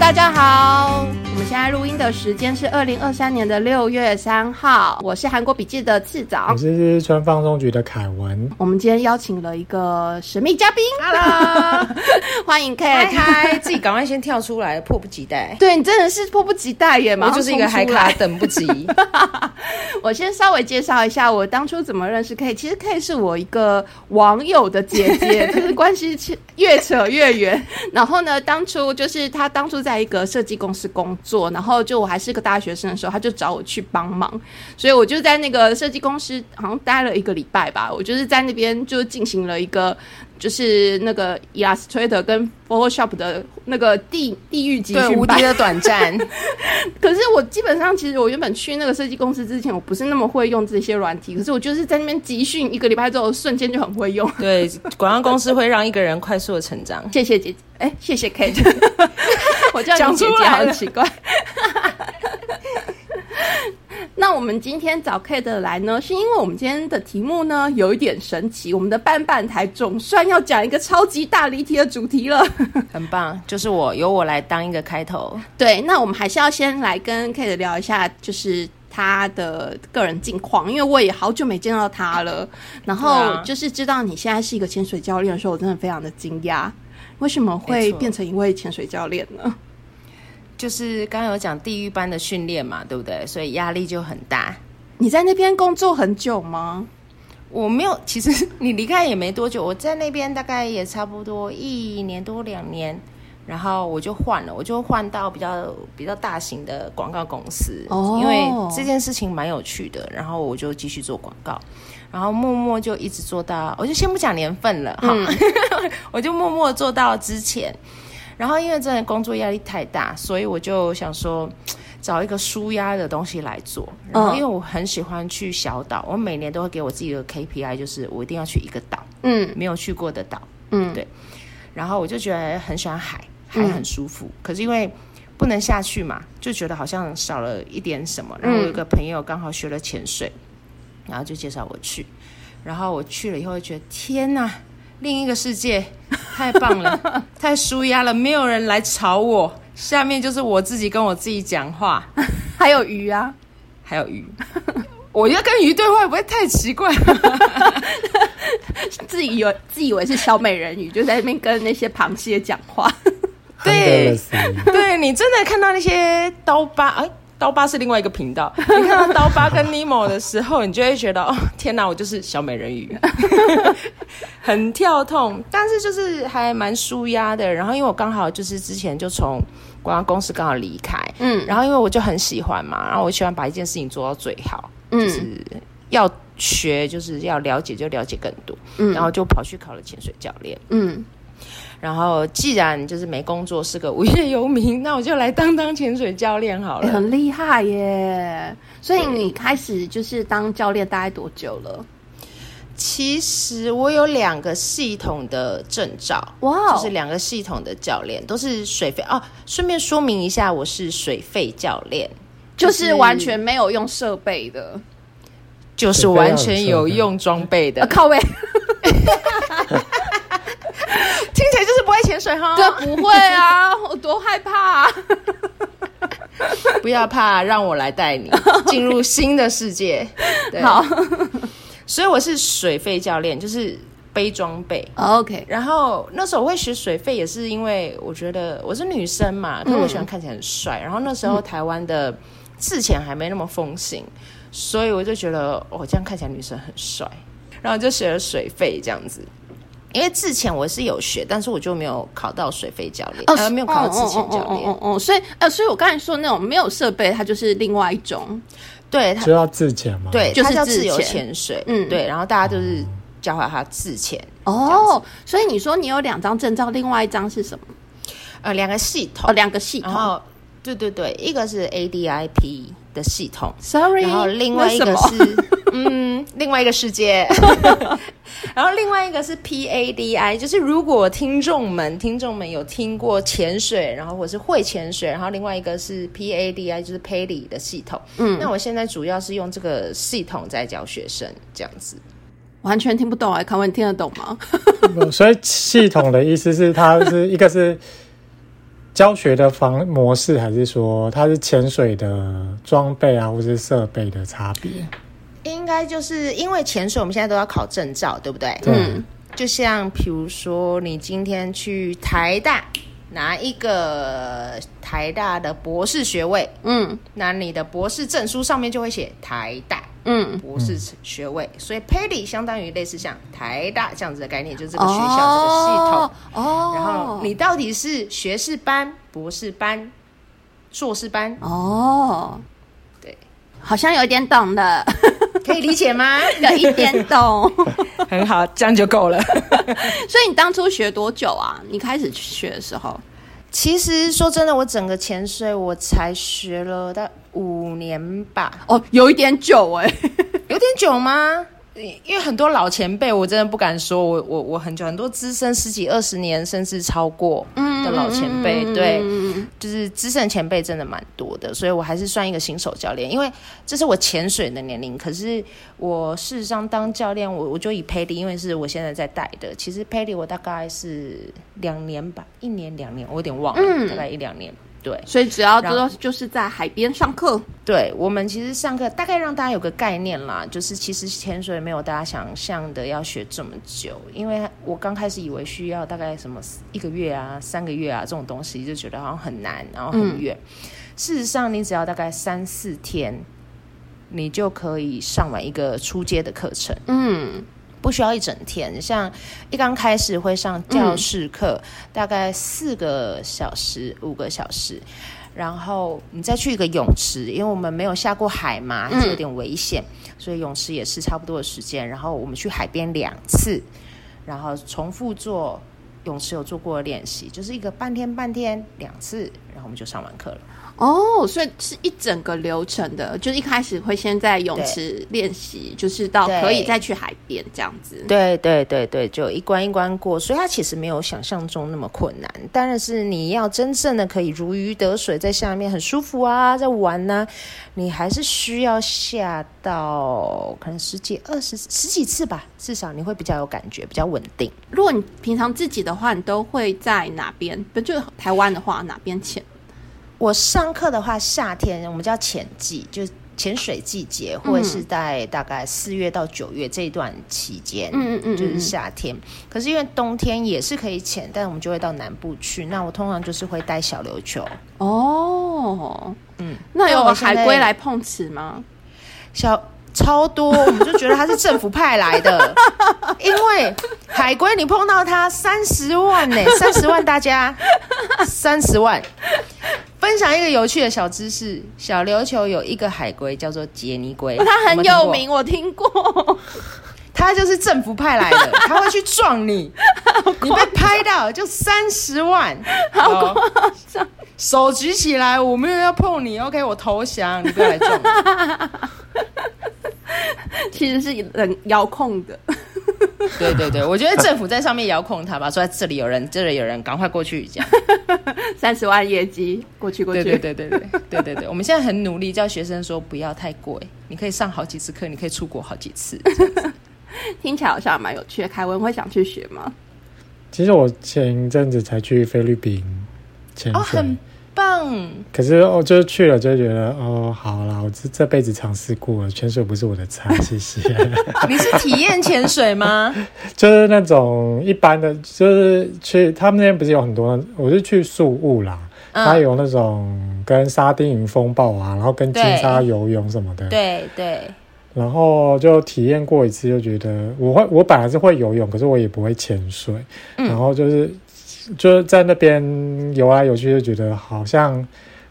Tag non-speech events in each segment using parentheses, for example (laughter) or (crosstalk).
大家好，现在录音的时间是二零二三年的六月三号。我是韩国笔记的次长我，是日川放送局的凯文。我们今天邀请了一个神秘嘉宾 Hello，(laughs) 欢迎 Kate。嗨，自己赶快先跳出来，迫不及待。对你真的是迫不及待耶！马上我就是一个冲出嗨咖，来等不及。(laughs) 我先稍微介绍一下我当初怎么认识 K。其实 K 是我一个网友的姐姐，(laughs) 就是关系切越扯越远。然后呢，当初就是他当初在一个设计公司工作，然后就我还是个大学生的时候，他就找我去帮忙，所以我就在那个设计公司好像待了一个礼拜吧。我就是在那边就进行了一个。就是那个 Illustrator 跟 Photoshop 的那个地地狱级对，无敌，的短暂。(laughs) 可是我基本上，其实我原本去那个设计公司之前，我不是那么会用这些软体。可是我就是在那边集训一个礼拜之后，瞬间就很会用。对，广告公司会让一个人快速的成长。(laughs) 谢谢姐姐，哎、谢谢 Kate，(laughs) (laughs) 我叫讲你姐姐出来了好奇怪。(laughs) 那我们今天找 Kate 来呢，是因为我们今天的题目呢有一点神奇，我们的半半台总算要讲一个超级大离题的主题了。(laughs) 很棒，就是我由我来当一个开头。对，那我们还是要先来跟 Kate 聊一下，就是他的个人近况，因为我也好久没见到他了。然后就是知道你现在是一个潜水教练的时候，我真的非常的惊讶，为什么会变成一位潜水教练呢？就是刚刚有讲地狱般的训练嘛，对不对？所以压力就很大。你在那边工作很久吗？我没有，其实 (laughs) 你离开也没多久，我在那边大概也差不多一年多两年，然后我就换了，我就换到比较比较大型的广告公司，哦因为这件事情蛮有趣的，然后我就继续做广告，然后默默就一直做到，我就先不讲年份了哈，(laughs) 我就默默做到之前，然后因为真的工作压力太大，所以我就想说。找一个舒压的东西来做，然后嗯因为我很喜欢去小岛，我每年都会给我自己的 KPI，就是我一定要去一个岛，嗯没有去过的岛。嗯，对然后我就觉得很喜欢海，海很舒服。可是因为不能下去嘛，就觉得好像少了一点什么。然后我有一个朋友刚好学了潜水，然后就介绍我去。然后我去了以后，觉得天哪，另一个世界，(laughs) 太棒了，(laughs) 太舒压了，没有人来吵我。下面就是我自己跟我自己讲话，(laughs) 还有鱼啊，还有鱼。我要跟鱼对话，会不会太奇怪？自己以为自以为是小美人鱼，就在那边跟那些螃蟹讲话。对对你真的看到那些刀疤，哎，刀疤是另外一个频道。你看到刀疤跟尼莫的时候，你就会觉得，哦，天哪，我就是小美人鱼，(laughs) 很跳痛，但是就是还蛮舒压的。然后因为我刚好就是之前就从广告公司刚好离开，嗯然后因为我就很喜欢嘛，然后我喜欢把一件事情做到最好，就是嗯要学，就是要了解就了解更多，嗯然后就跑去考了潜水教练。嗯，然后既然就是没工作，是个无业游民，那我就来当当潜水教练好了。欸很厉害耶！所以你开始就是当教练大概多久了？其实我有两个系统的证照，哇哦就是两个系统的教练都是水费哦。顺便说明一下，我是水费教练，就是完全没有用设备的，就是完全有用装备的呃，，靠背，(laughs) 就是不会潜水哈。这不会啊，我多害怕、啊。(laughs) 不要怕，让我来带你 (laughs) 进入新的世界。对好 (laughs) 所以我是水费教练，就是背装备。，OK，然后那时候我会学水费，也是因为我觉得我是女生嘛，可是我喜欢看起来很帅。然后那时候台湾的自潜还没那么风行，所以我就觉得哦，这样看起来女生很帅，然后就学了水费这样子。因为自潜我是有学，但是我就没有考到水费教练，呃，没有考到自潜教练。哦哦哦哦，所以呃，所以我刚才说那种没有设备，它就是另外一种，对，他就要自潜吗？对，就是自由自潜潜水，嗯对，然后大家就是教会他自潜，哦。所以你说你有两张证照，另外一张是什么？呃，两个系统哦，，两个系统。然后对对对，一个是 ADIP 的系统，Sorry，然后另外一个是 (laughs) 嗯，另外一个世界，(laughs) 然后另外一个是 PADI，就是如果听众们听众们有听过潜水，然后或是会潜水，然后另外一个是 PADI，就是 PADI 的系统。嗯，那我现在主要是用这个系统在教学生，这样子。完全听不懂哎，康文你听得懂吗？(laughs) 所以系统的意思是它是一个是教学的方模式，还是说它是潜水的装备啊，或是设备的差别？应该就是因为潜水，我们现在都要考证照，对不对？对，就像比如说，你今天去台大拿一个台大的博士学位，嗯。那你的博士证书上面就会写台大嗯，博士学位，所以 Pady 相当于类似像台大这样子的概念，就是这个学校、这个系统。哦，然后你到底是学士班、博士班、硕士班，哦，对，好像有一点懂了，可以理解吗？(laughs) 有一点懂。(laughs) 很好，这样就够了。(laughs) 所以你当初学多久啊？你开始学的时候？其实说真的，我整个潜水我才学了大概五年吧，哦，有一点久哎、有点久吗？因为很多老前辈，我真的不敢说我我我很久，很多资深十几二十年甚至超过的老前辈，对，就是资深前辈真的蛮多的，所以我还是算一个新手教练，因为这是我潜水的年龄。可是我事实上当教练，我我就以佩利，因为是我现在在带的，其实佩利我大概是两年吧，一年两年，我有点忘了，大概一两年。对所以只要就是在海边上课，对，我们其实上课大概让大家有个概念啦，就是其实潜水没有大家想象的要学这么久，因为我刚开始以为需要大概什么一个月啊、三个月啊这种东西，就觉得好像很难，然后很远。事实上，你只要大概三四天，你就可以上完一个初阶的课程。嗯，不需要一整天，像一刚开始会上教室课，大概四个小时、五个小时，然后你再去一个泳池，因为我们没有下过海嘛，还是有点危险，所以泳池也是差不多的时间。然后我们去海边两次，然后重复做泳池有做过的练习，就是一个半天半天两次，然后我们就上完课了。哦，所以是一整个流程的，就是一开始会先在泳池练习，就是到可以再去海边这样子。对对对对，就一关一关过，所以它其实没有想象中那么困难。当然是你要真正的可以如鱼得水，在下面很舒服啊，在玩呢、你还是需要下到可能十几、二十、十几次吧，至少你会比较有感觉，比较稳定。如果你平常自己的话，你都会在哪边？不就台湾的话，哪边潜？我上课的话，夏天我们叫潜季，就是潜水季节，或者是在大概四月到九月这一段期间，嗯嗯嗯就是夏天。可是因为冬天也是可以潜，但我们就会到南部去。那我通常就是会带小琉球，哦，嗯，那有海龟来碰瓷吗？小超多，我们就觉得他是政府派来的，(laughs) 因为海龟你碰到他三十万呢、三十万大家三十万。分享一个有趣的小知识：小琉球有一个海龟叫做杰尼龟，它很有名，我听过。它就是政府派来的，(laughs) 他会去撞你，你被拍到就三十万，好夸张！手举起来，我没有要碰你，OK，我投降，你不要来撞我。(laughs) 其实是人遥控的。(laughs) 对对对，我觉得政府在上面遥控他吧，说这里有人，这里有人，赶快过去这样。三十万业绩，过去过去。对对对对对对对对，我们现在很努力叫学生说不要太贵，你可以上好几次课，你可以出国好几次。(laughs) 听起来好像蛮有趣的。凯文会想去学吗？其实我前一阵子才去菲律宾潜哦，水，很棒，可是我就是去了就觉得哦，好啦，我这这辈子尝试过了，潜水不是我的菜，谢谢。(laughs) 你是体验潜水吗？(laughs) 就是那种一般的，就是去他们那边不是有很多，我是去宿务啦，嗯它有那种跟沙丁鱼风暴啊，然后跟金沙游泳什么的，对对，然后就体验过一次，就觉得我会，我本来是会游泳，可是我也不会潜水，嗯。然后就是就是在那边游来游去，就觉得好像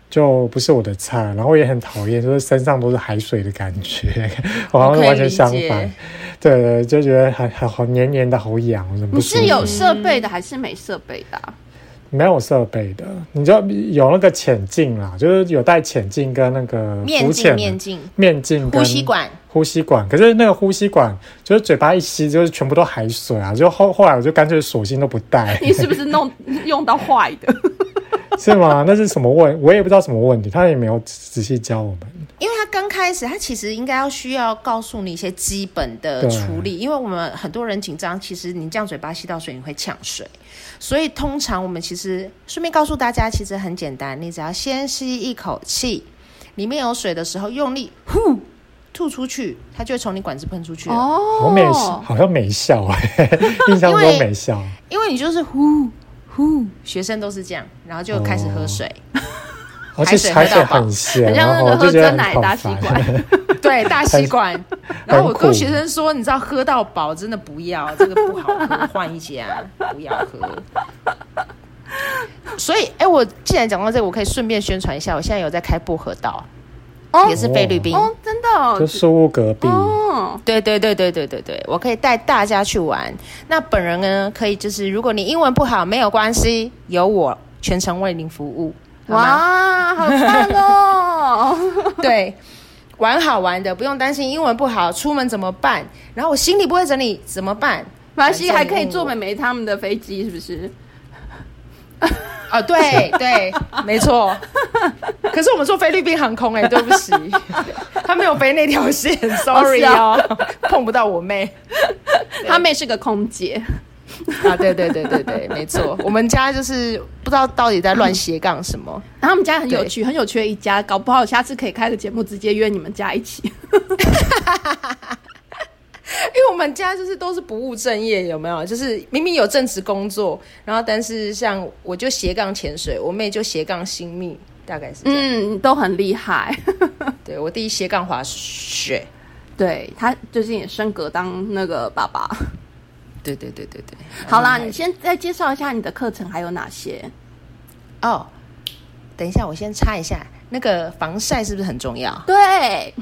就不是我的菜，然后也很讨厌，就是身上都是海水的感觉，(laughs) 我好像完全相反。对对，就觉得很很好黏黏的，好痒，你。是有设备的还是没设备的啊、没有设备的，你就有那个潜镜啦，就是有带潜镜跟那个面镜浮潜的面镜，面镜跟呼吸管。呼吸管，可是那个呼吸管就是嘴巴一吸，就是全部都海水啊！就后后来我就干脆索性都不带，(laughs) 你是不是弄用到坏的？(laughs) 是吗？那是什么问？我也不知道什么问题，他也没有仔细教我们。因为他刚开始，他其实应该要需要告诉你一些基本的对处理，因为我们很多人紧张，其实你这样嘴巴吸到水，你会呛水，所以通常我们其实顺便告诉大家，其实很简单，你只要先吸一口气，里面有水的时候用力呼吐出去，它就会从你管子喷出去了。哦，好美好像没笑哎，(laughs) 印象中没笑。因为你就是呼呼，学生都是这样，然后就开始喝水，而且海水很咸，很像那个喝然后我就觉得真奶大吸管。对，大吸管。然后我跟学生说，你知道喝到饱真的不要，这个不好喝，换一家不要喝。所以，哎，我既然讲到这个，我可以顺便宣传一下，我现在有在开薄荷道，哦也是菲律宾。哦，真的哦就书屋隔壁。哦，对对对对对对对，我可以带大家去玩。那本人呢，可以就是如果你英文不好没有关系，有我全程为您服务，哇，好棒哦！(laughs) (laughs) 对，玩好玩的，不用担心英文不好，出门怎么办？然后我行李不会整理怎么办？马来西亚还可以坐美眉他们的飞机，是不是？哦，对对，没错。可是我们坐菲律宾航空、哎，(laughs) 对不起，他没有飞那条线，(laughs) sorry 哦，碰不到我妹 (laughs) 他妹是个空姐，啊！对对对对对，没错，我们家就是不知道到底在乱斜杠什么。然后他们家很有趣，很有趣的一家，搞不好下次可以开个节目，直接约你们家一起。(laughs) 因为我们家就是都是不务正业，有没有？就是明明有正职工作，然后但是像我就斜杠潜水，我妹就斜杠新密，大概是。嗯，都很厉害。(laughs) 对我弟斜杠滑雪，对他最近也升格当那个爸爸。对对对对对。好啦，你先再介绍一下你的课程还有哪些？哦，等一下，我先插一下，那个防晒是不是很重要？对，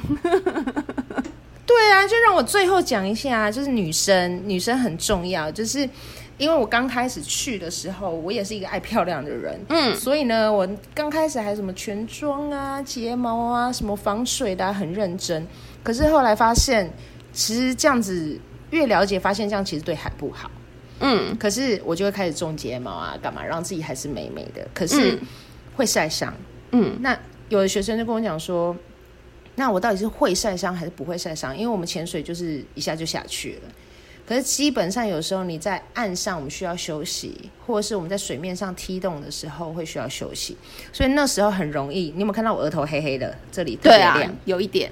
对啊，就让我最后讲一下，就是女生，女生很重要，就是因为我刚开始去的时候，我也是一个爱漂亮的人，嗯所以呢，我刚开始还什么全妆啊、睫毛啊、什么防水的、啊，很认真。可是后来发现，其实这样子越了解，发现这样其实对海不好。嗯可是我就会开始种睫毛啊，干嘛让自己还是美美的，可是嗯会晒伤。嗯那有的学生就跟我讲说，那我到底是会晒伤还是不会晒伤？因为我们潜水就是一下就下去了。可是基本上有时候你在岸上我们需要休息，或者是我们在水面上踢动的时候会需要休息，所以那时候很容易。你有没有看到我额头黑黑的？这里特别亮，，有一点。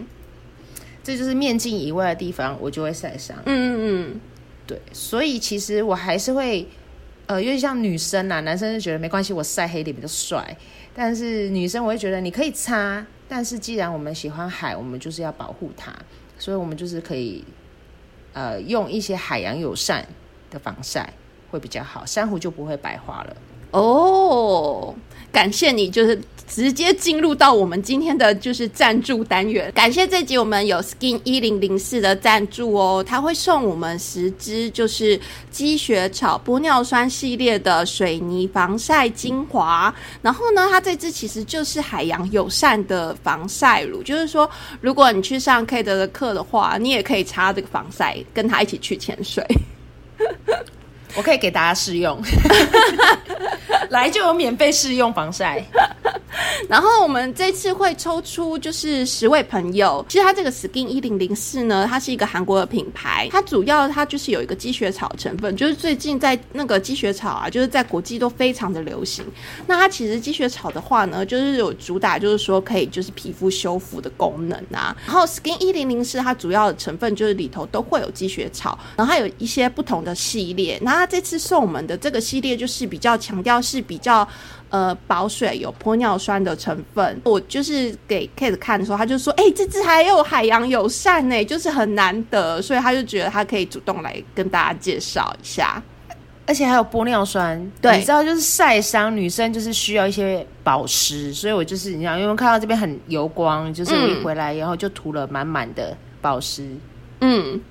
这就是面镜以外的地方，我就会晒伤。嗯嗯对，所以其实我还是会，呃，因为像女生啦，男生就觉得没关系，我晒黑点比较帅。但是女生我会觉得你可以擦，但是既然我们喜欢海，我们就是要保护它，所以我们就是可以，呃，用一些海洋友善的防晒会比较好，珊瑚就不会白化了。哦，感谢你，就是直接进入到我们今天的就是赞助单元。感谢这集我们有 Skin 一零零四的赞助哦，他会送我们十支就是积雪草玻尿酸系列的水泥防晒精华。然后呢，它这支其实就是海洋友善的防晒乳，就是说如果你去上 K 的课的话，你也可以擦这个防晒，跟他一起去潜水。我可以给大家试用，(laughs) 来就有免费试用防晒。(laughs) 然后我们这次会抽出就是十位朋友。其实它这个 Skin 一零零四呢，它是一个韩国的品牌，它主要它就是有一个积雪草成分，就是最近在那个积雪草啊，就是在国际都非常的流行。那它其实积雪草的话呢，就是有主打就是说可以就是皮肤修复的功能啊。然后 Skin 一零零四它主要的成分就是里头都会有积雪草，然后它有一些不同的系列。那它这次送我们的这个系列就是比较强调是比较。呃，保水有玻尿酸的成分，我就是给 Kate 看的时候，他就说：“哎、这支还有海洋友善呢，就是很难得，所以他就觉得他可以主动来跟大家介绍一下。而且还有玻尿酸，对你知道，就是晒伤，女生就是需要一些保湿，所以我就是你知道，因为看到这边很油光，就是我一嗯回来然后就涂了满满的保湿。嗯，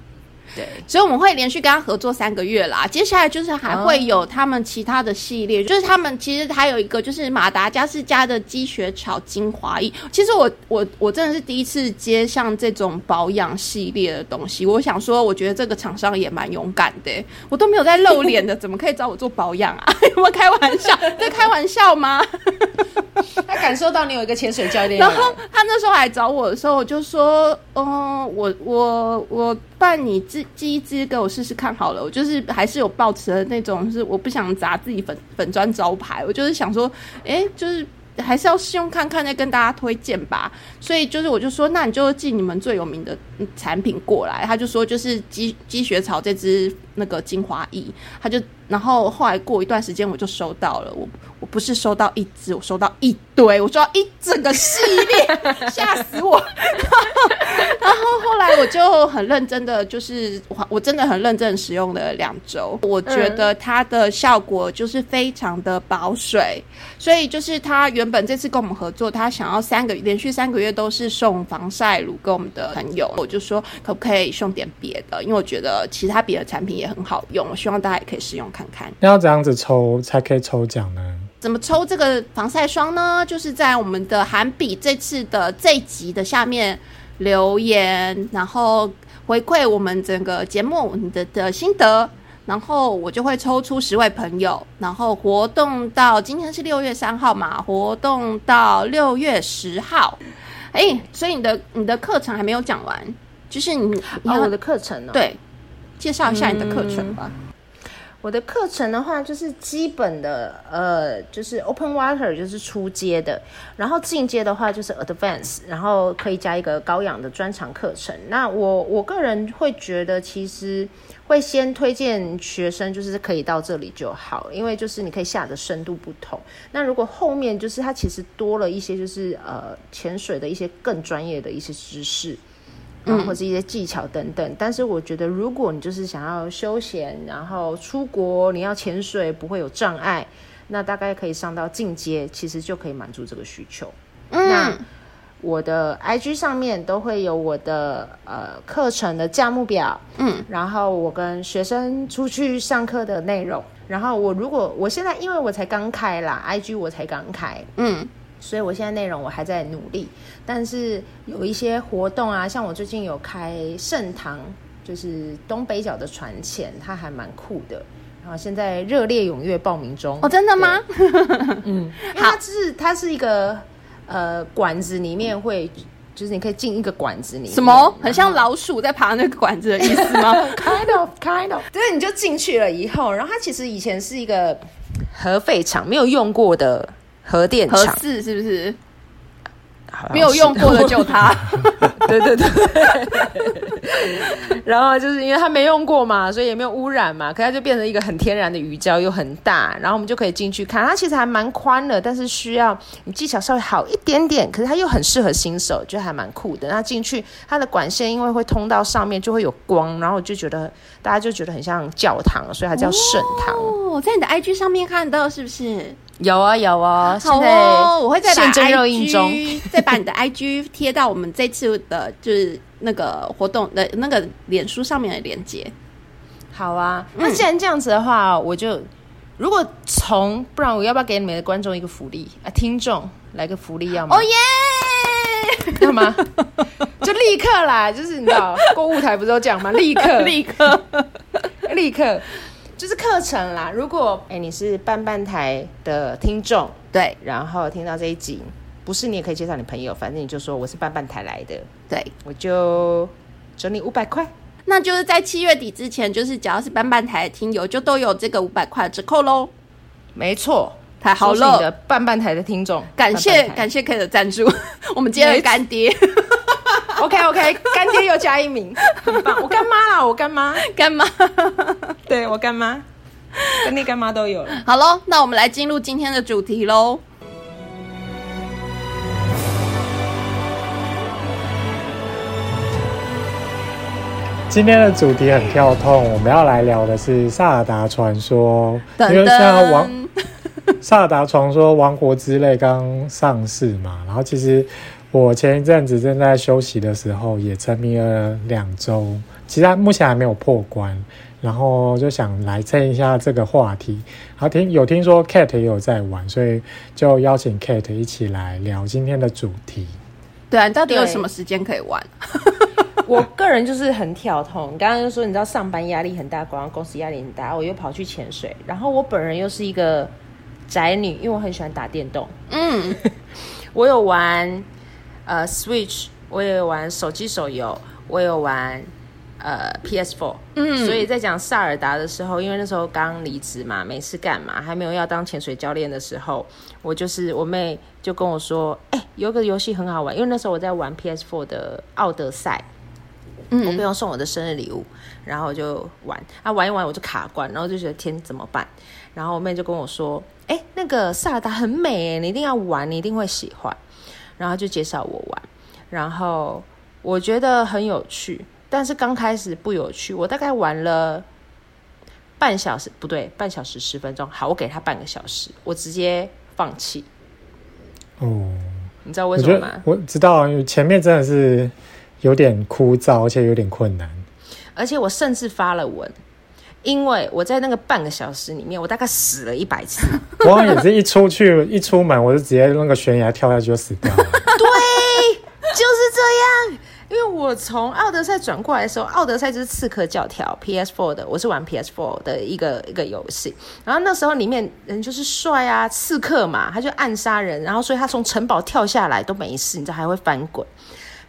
对，所以我们会连续跟他合作三个月啦。接下来就是还会有他们其他的系列，就是他们其实还有一个就是马达加斯加的积雪草精华液。其实我我我真的是第一次接像这种保养系列的东西。我想说，我觉得这个厂商也蛮勇敢的，我都没有在露脸的，(laughs) 怎么可以找我做保养啊？(laughs) 有没有开玩笑？在开玩笑吗？(laughs) 他感受到你有一个潜水教练，然后他那时候来找我的时候，我就说：“嗯，我我我办你寄一支给我试试看好了。”我就是还是有抱持的那种，是我不想砸自己粉粉砖招牌，我就是想说，哎，就是还是要试用看看，再跟大家推荐吧。所以就是我就说，那你就寄你们最有名的产品过来。他就说，就是积积雪草这支那个精华液，他就然后后来过一段时间我就收到了我。我不是收到一只，我收到一堆，我收到一整个系列，(laughs) 吓死我！然后后来我就很认真的，就是我我真的很认真使用了两周，我觉得它的效果就是非常的保水，所以就是他原本这次跟我们合作，他想要三个连续三个月都是送防晒乳给我们的朋友，我就说可不可以送点别的，因为我觉得其他别的产品也很好用，我希望大家也可以试用看看。要怎样子抽才可以抽奖呢？怎么抽这个防晒霜呢？就是在我们的韩比这次的这集的下面留言，然后回馈我们整个节目你的的心得，然后我就会抽出十位朋友，然后活动到今天是六月三号嘛，活动到六月十号。哎，所以你的你的课程还没有讲完，就是你你我的课程呢？对，介绍一下你的课程吧。我的课程的话，就是基本的，呃，就是 Open Water 就是初阶的，然后进阶的话就是 Advance，然后可以加一个高氧的专长课程。那我我个人会觉得，其实会先推荐学生就是可以到这里就好，因为就是你可以下的深度不同。那如果后面就是它其实多了一些，就是呃潜水的一些更专业的一些知识。嗯，或者一些技巧等等，但是我觉得，如果你就是想要休闲，然后出国，你要潜水不会有障碍，那大概可以上到进阶，其实就可以满足这个需求。那我的 IG 上面都会有我的呃课程的价目表，嗯，然后我跟学生出去上课的内容，然后我如果我现在因为我才刚开啦，IG 我才刚开，嗯。所以我现在内容我还在努力，但是有一些活动啊，像我最近有开盛唐，就是东北角的船前，它还蛮酷的。然后现在热烈踊跃报名中。哦，真的吗？嗯，(laughs) 它是它是一 of 呃管子里面会，就是你可以进一个管子里，什么很像老鼠在爬那个管子的意思吗？(laughs) Kind of, kind of。对，你就进去了以后，然后它其实以前是一个核废厂，没有用过的。核电厂是是不是没有用过的就它？对对 (laughs) 对。(laughs) 然后就是因为它没用过嘛，所以也没有污染嘛，可它就变成一个很天然的鱼礁，又很大，然后我们就可以进去看。它其实还蛮宽的，但是需要你技巧稍微好一点点，可是它又很适合新手，就还蛮酷的。那进去它的管线因为会通到上面，就会有光，然后我就觉得大家就觉得很像教堂，所以它叫圣堂。哦，在你的 IG 上面看到是不是？有啊有啊，好哦，我会再把 IG (laughs) 再把你的 IG 贴到我们这次的，就是那个活动的那个脸书上面的链接。好啊，那既然这样子的话，我就如果从不然，我要不要给你们的观众一个福利啊？听众来个福利要吗？哦耶，要吗？(laughs) 就立刻啦，就是你知道购物台不是都讲吗？立刻 (laughs) 立刻 (laughs) 立刻。就是课程啦，如果哎你是半半台的听众，对，然后听到这一集，不是你也可以介绍你朋友，反正你就说我是半半台来的，对，我就整你五百块，那就是在七月底之前，就是只要是半半台的听友，就都有这个五百块折扣喽。没错，太好了，的半半台的听众，感谢感谢 K 的赞助，(laughs) 我们接了干爹。(laughs) OK OK，干爹又加一名，很棒！我干妈啦，我干妈，干妈，(laughs) 对我干妈，干爹干妈都有了。好喽，那我们来进入今天的主题喽。今天的主题很跳痛，我们要来聊的是《萨尔达传说》，因为现在王《(laughs) 萨尔达传说：王国之泪》刚上市嘛，然后其实。我前一阵子正在休息的时候，也沉迷了两周，其实目前还没有破关，然后就想来蹭一下这个话题。好听有听说 Kate 也有在玩，所以就邀请 Kate 一起来聊今天的主题。对啊，你到底有什么时间可以玩？我个人就是很跳痛。刚刚就说你知道上班压力很大，广告公司压力很大，我又跑去潜水，然后我本人又是一个宅女，因为我很喜欢打电动。嗯，(laughs) 我有玩呃 Switch，我也有玩手机手游，我有玩。呃，PS4，嗯，所以在讲萨尔达的时候，因为那时候刚离职嘛，没事干嘛，还没有要当潜水教练的时候，我就是我妹就跟我说，哎，有个游戏很好玩，因为那时候我在玩 PS4 的奥德赛，嗯，我朋友送我的生日礼物，然后我就玩，啊，玩一玩我就卡关，然后就觉得天怎么办？然后我妹就跟我说，哎，那个萨尔达很美，你一定要玩，你一定会喜欢，然后就介绍我玩，然后我觉得很有趣。但是刚开始不有趣，我大概玩了半小时，不对，半小时十分钟。好，我给他半个小时，我直接放弃。哦，你知道为什么吗？我知道，因为前面真的是有点枯燥，而且有点困难。而且我甚至发了文，因为我在那个半个小时里面，我大概死了一百次。我也是一出去一出门，我就直接那个悬崖跳下去就死掉了。(laughs) 对，就是这样。因为我从奥德赛转过来的时候，奥德赛就是刺客教条 PS4 的，我是玩 PS4 的一个一个游戏。然后那时候里面人就是帅啊，刺客嘛，他就暗杀人，然后所以他从城堡跳下来都没事，你知道还会翻滚。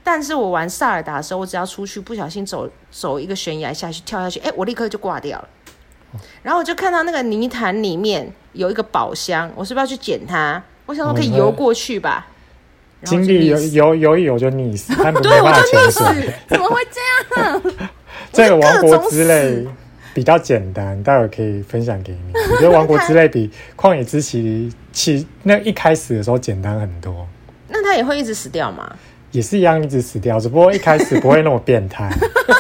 但是我玩萨尔达的时候，我只要出去不小心走走一个悬崖下去跳下去，哎，我立刻就挂掉了。然后我就看到那个泥潭里面有一个宝箱，我是不是要去捡它？我想说可以游过去吧。经历游游游一游就溺死，(laughs) 对，我就溺死，(laughs) 怎么会这样？这个王国之泪比较简单，待会可以分享给你。我觉得王国之泪比旷野之息起那一开始的时候简单很多。那他也会一直死掉吗？也是一样一直死掉，只不过一开始不会那么变态。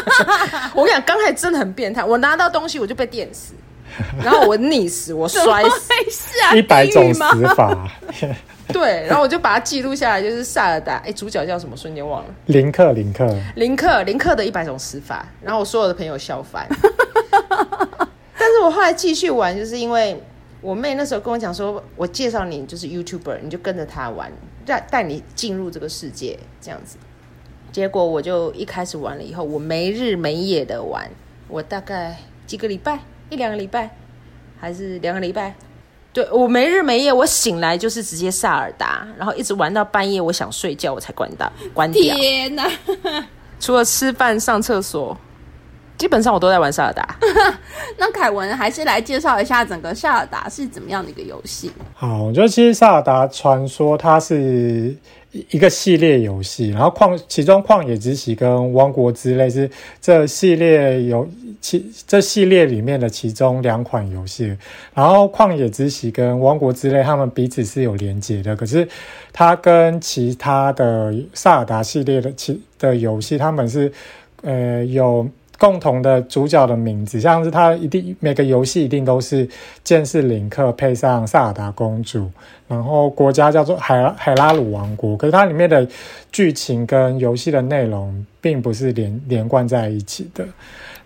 (laughs) 我跟你讲，刚才真的很变态，我拿到东西我就被电死，(laughs) 然后我溺死，我摔死，一百种死法。(laughs) 对，然后我就把它记录下来，就是萨尔达，哎，主角叫什么？瞬间忘了。林克，林克，林克，林克的一百种死法。然后我所有的朋友笑翻。但是我后来继续玩，就是因为我妹那时候跟我讲说，我介绍你就是 YouTuber，你就跟着他玩，带带你进入这个世界这样子。结果我就一开始玩了以后，我没日没夜的玩，我大概几个礼拜，一两个礼拜，还是两个礼拜。对我没日没夜，我醒来就是直接萨尔达，然后一直玩到半夜，我想睡觉我才关掉关掉。天哪！除了吃饭、上厕所，基本上我都在玩塞尔达。(laughs) 那凯文还是来介绍一下整个塞尔达是怎么样的一个游戏。好，我觉得其实塞尔达传说它是。一个系列游戏，然后旷其中旷野之息跟王国之泪是这系列游其这系列里面的其中两款游戏，然后旷野之息跟王国之泪他们彼此是有连接的，可是它跟其他的塞尔达系列的其的游戏，他们是呃有。共同的主角的名字，像是他一定每个游戏一定都是剑士林克配上萨尔达公主，然后国家叫做海海拉鲁王国。可是它里面的剧情跟游戏的内容并不是连连贯在一起的。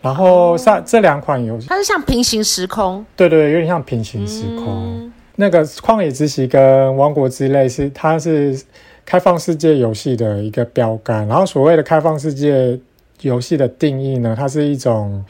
然后萨这两款游戏，它是像平行时空，对对，有点像平行时空。那个旷野之息跟王国之泪是它是开放世界游戏的一个标杆。然后所谓的开放世界。游戏的定义呢？它是一种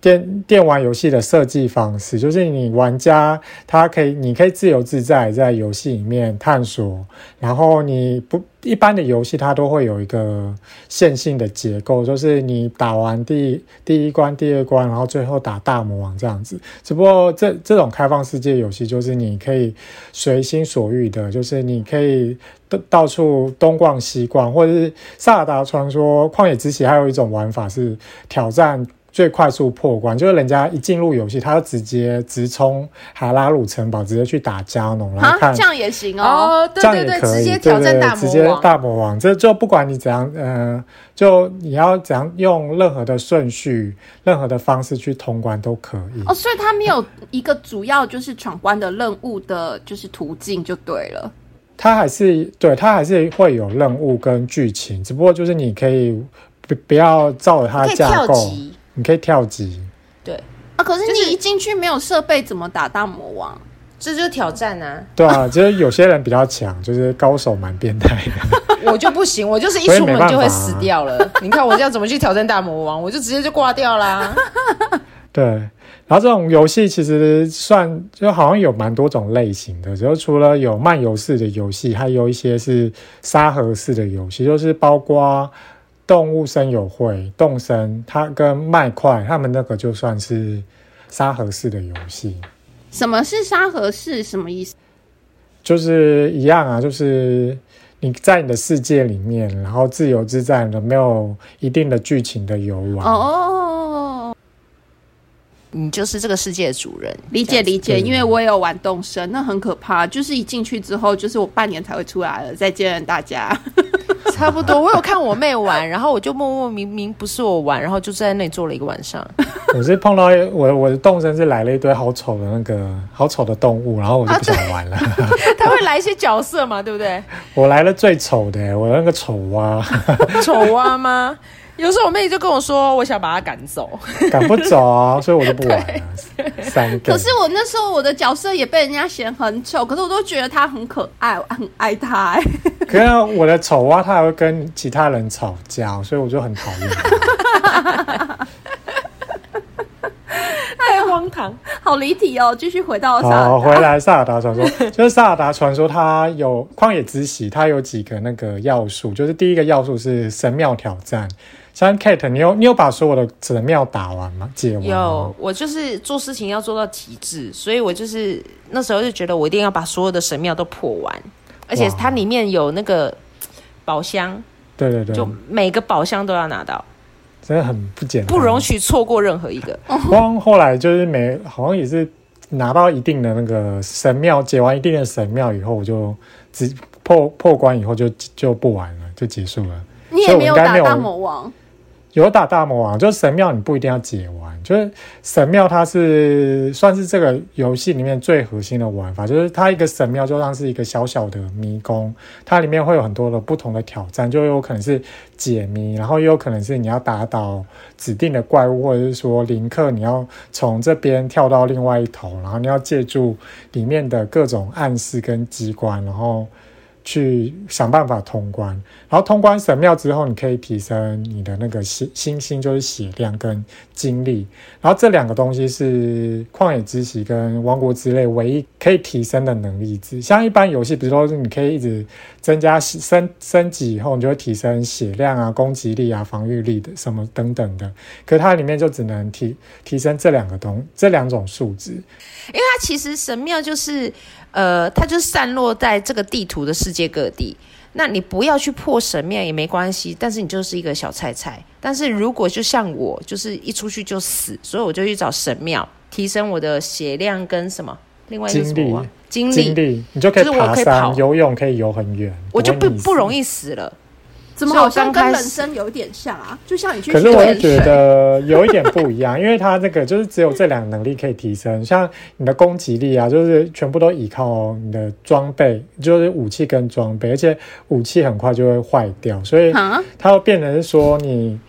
电电玩游戏的设计方式，就是你玩家他可以，你可以自由自在在游戏里面探索，然后你不。一般的游戏它都会有一个线性的结构，就是你打完第第一关、第二关，然后最后打大魔王这样子。只不过这这种开放世界游戏，就是你可以随心所欲的，就是你可以到到处东逛西逛，或者是《萨尔达传说：旷野之息》还有一种玩法是挑战。最快速破关就是人家一进入游戏，他就直接直冲海拉鲁城堡，直接去打加农，然后看这样也行哦，这样也可以，直接挑战大魔王，直接大魔王。这就不管你怎样，呃，就你要怎样用任何的顺序、任何的方式去通关都可以。哦，所以它没有一个主要就是闯关的任务的，就是途径就对了。它还是对，它还是会有任务跟剧情，只不过就是你可以不不要照着它的架构。你可以跳级。对啊，可是你一进去没有设备，怎么打大魔王？这就是挑战啊！对啊，就是有些人比较强，就是高手蛮变态的。(laughs) 我就不行，我就是一出门就会死掉了。你看我这样怎么去挑战大魔王？我就直接就挂掉啦。(laughs) 对，然后这种游戏其实算就好像有蛮多种类型的，就除了有漫游式的游戏，还有一些是沙盒式的游戏，就是包括动物森友会、动森，它跟麦块他们那个就算是沙盒式的游戏，什么是沙盒式？什么意思？就是一样啊，就是你在你的世界里面，然后自由自在的，没有一定的剧情的游玩。哦，你就是这个世界的主人，理解理解，因为我也有玩动身，那很可怕。就是一进去之后，就是我半年才会出来了。再见大家。(laughs) 差不多。我有看我妹玩，然后我就默默明明不是我玩，然后就在那里坐了一个晚上。(laughs) 我是碰到我我的动身是来了一堆好丑的那个好丑的动物，然后我就不想玩了。(laughs) 他会来一些角色嘛，对不对？我来了最丑的，我那个丑蛙丑蛙吗？有时候我妹就跟我说，我想把他赶走。(laughs) 赶不走啊，所以我就不玩了。三个，可是我那时候我的角色也被人家嫌很丑，可是我都觉得他很可爱，我很爱他、欸。(laughs) 可是我的丑蛙它还会跟其他人吵架，所以我就很讨厌它。太荒唐！好离题哦，继续回到萨尔好，达回来萨尔达传说，就是萨尔达传说，它有旷野之息，它有几个那个要素，就是第一个要素是神庙挑战。像 Kate，你有你有把所有的神庙打完吗？解完有，我就是做事情要做到极致，所以我就是那时候就觉得我一定要把所有的神庙都破完，而且它里面有那个宝箱，对对对，就每个宝箱都要拿到，真的很不简单，不容许错过任何一个。(laughs) 光后来就是每好像也是拿到一定的那个神庙，解完一定的神庙以后，我就只破破关以后就就不玩了，就结束了。你也没有打大魔王，有打大魔王，就是神庙你不一定要解完，就是神庙它是算是这个游戏里面最核心的玩法，就是它一个神庙就像是一个小小的迷宫，它里面会有很多的不同的挑战，就有可能是解谜，然后也有可能是你要打倒指定的怪物，或者是说林克你要从这边跳到另外一头，然后你要借助里面的各种暗示跟机关，然后。去想办法通关，然后通关神庙之后，你可以提升你的那个星星星，就是血量跟精力。然后这两个东西是旷野之息跟王国之泪唯一可以提升的能力值。像一般游戏，比如说是你可以一直增加升升级以后，你就会提升血量啊、攻击力啊、防御力的什么等等的。可它里面就只能提提升这两个东这两种数值。因为它其实神庙就是，呃，它就散落在这个地图的世界各地。那你不要去破神庙也没关系，但是你就是一个小菜菜。但是如果就像我，就是一出去就死，所以我就去找神庙，提升我的血量跟什么，另外一个是什么啊精力，精力，你就可以就是我爬山、可以跑游泳，可以游很远，我就不不容易死了。怎么好像跟人生有一点像啊？就像你去可是我会觉得有一点不一样，(laughs) 因为它这个就是只有这两个能力可以提升，像你的攻击力啊，就是全部都依靠你的装备，就是武器跟装备，而且武器很快就会坏掉，所以啊，它会变成是说你，嗯，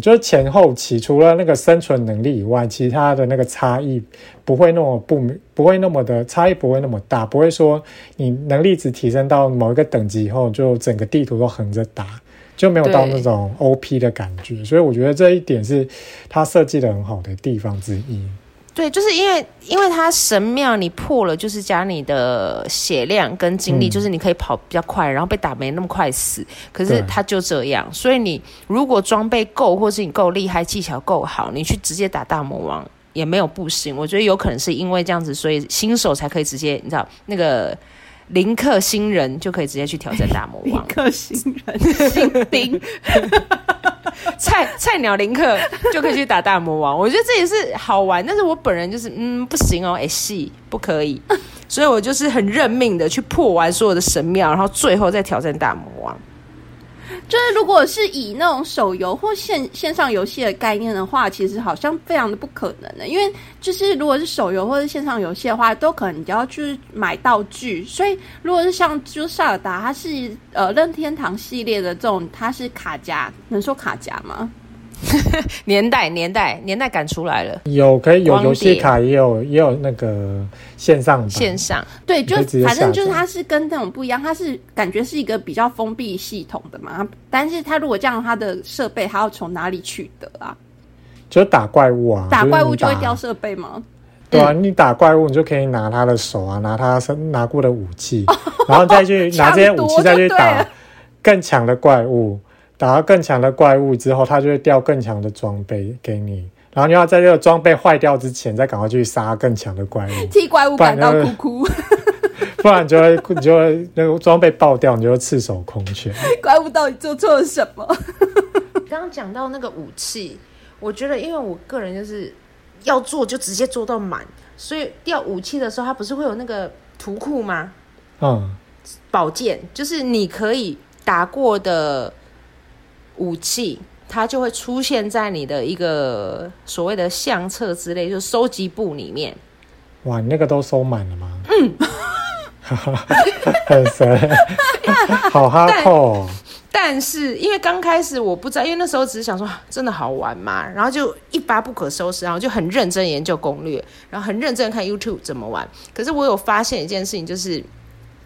就是前后期除了那个生存能力以外，其他的那个差异不会那么不不会那么的差异不会那么大，不会说你能力值提升到某一个等级以后，就整个地图都横着打，就没有到那种 OP 的感觉。所以我觉得这一点是它设计的很好的地方之一。对，就是因为因为它神庙你破了，就是加你的血量跟精力，嗯。就是你可以跑比较快，然后被打没那么快死。可是对。它就这样，所以你如果装备够，或是你够厉害，技巧够好，你去直接打大魔王也没有不行。我觉得有可能是因为这样子，所以新手才可以直接，你知道那个林克新人就可以直接去挑战大魔一王，(laughs) 颗新人。(laughs) 新兵，(laughs) 菜菜鸟林克就可以去打大魔王。我觉得这也是好玩，但是我本人就是嗯不行哦，哎戏不可以，所以我就是很认命的去破完所有的神庙，然后最后再挑战大魔王。就是如果是以那种手游或线线上游戏的概念的话，其实好像非常的不可能的，因为就是如果是手游或者线上游戏的话，都可能你就要去买道具，所以如果是像就塞尔达，它是呃任天堂系列的这种，它是卡夹，能说卡夹吗？(laughs) 年代年代年代感出来了，有可以有游戏卡，也有也有那个线上。线上对，就反正就是它是跟那种不一样，它是感觉是一个比较封闭系统的嘛。但是它如果这样，它的设备它要从哪里取得啊？就打怪物啊，打怪物就会掉设备吗？对啊，你打怪物，你就可以拿他的手啊，拿他身拿过的武器，(laughs) 然后再去拿这些武器再去打更强的怪物。打到更强的怪物之后，它就会掉更强的装备给你，然后你要在这个装备坏掉之前，再赶快去杀更强的怪物，(laughs) 替怪物感到哭哭，(laughs) 不然你就会你就会那个装备爆掉，你就会赤手空拳。(laughs) 怪物到底做错了什么？刚刚讲到那个武器，我觉得因为我个人就是要做就直接做到满，所以掉武器的时候，它不是会有那个图库吗？嗯，宝剑就是你可以打过的武器，它就会出现在你的一个所谓的相册之类，就是收集簿里面。哇，你那个都收满了吗？嗯，很神，好哈扣、哦。但是因为刚开始我不知道，因为那时候只是想说啊真的好玩嘛，然后就一发不可收拾，然后就很认真研究攻略，然后很认真看 YouTube 怎么玩。可是我有发现一件事情，就是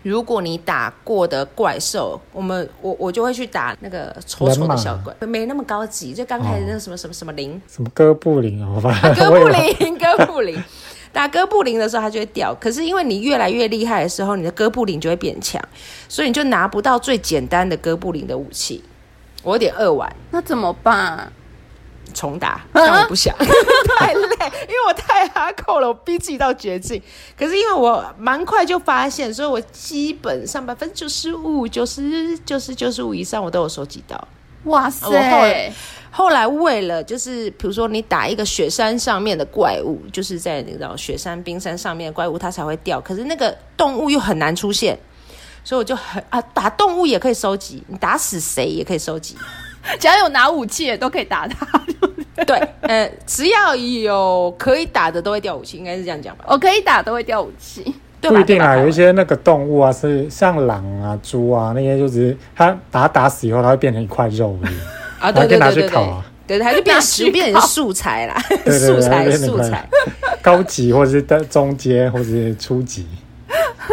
如果你打过的怪兽，我们我我就会去打那个丑丑的小怪，没那么高级，就刚开始那什么什么什么零，什么哥布林哦，我发现 (laughs) 哥布林，(laughs) 哥布林。打哥布林的时候，它就会掉。可是因为你越来越厉害的时候，你的哥布林就会变强，所以你就拿不到最简单的哥布林的武器。我有点扼腕，那怎么办？重打，但我不想，(laughs) 太累，因为我太哈扣了，我逼自己到绝境。可是因为我蛮快就发现，所以我基本上百分之九十五、九十、九十、九十五以上我都有收集到。哇我后塞来！后来为了就是，比如说你打一个雪山上面的怪物，就是在那种雪山、冰山上面的怪物，它才会掉。可是那个动物又很难出现，所以我就很啊，打动物也可以收集，你打死谁也可以收集。(laughs) 只要有拿武器的都可以打他。(laughs) 对，呃，只要有可以打的都会掉武器，应该是这样讲吧？我可以打都会掉武器。对？不一定啊，有一些那个动物啊，是像狼啊、猪啊那些，就只是它把它打死以后，它会变成一块肉而已，啊，然后可以拿对对对对对去烤啊，，对，它就变拿食变成素材啦，(laughs) 素材素材。高级或者是的中阶或者是初级。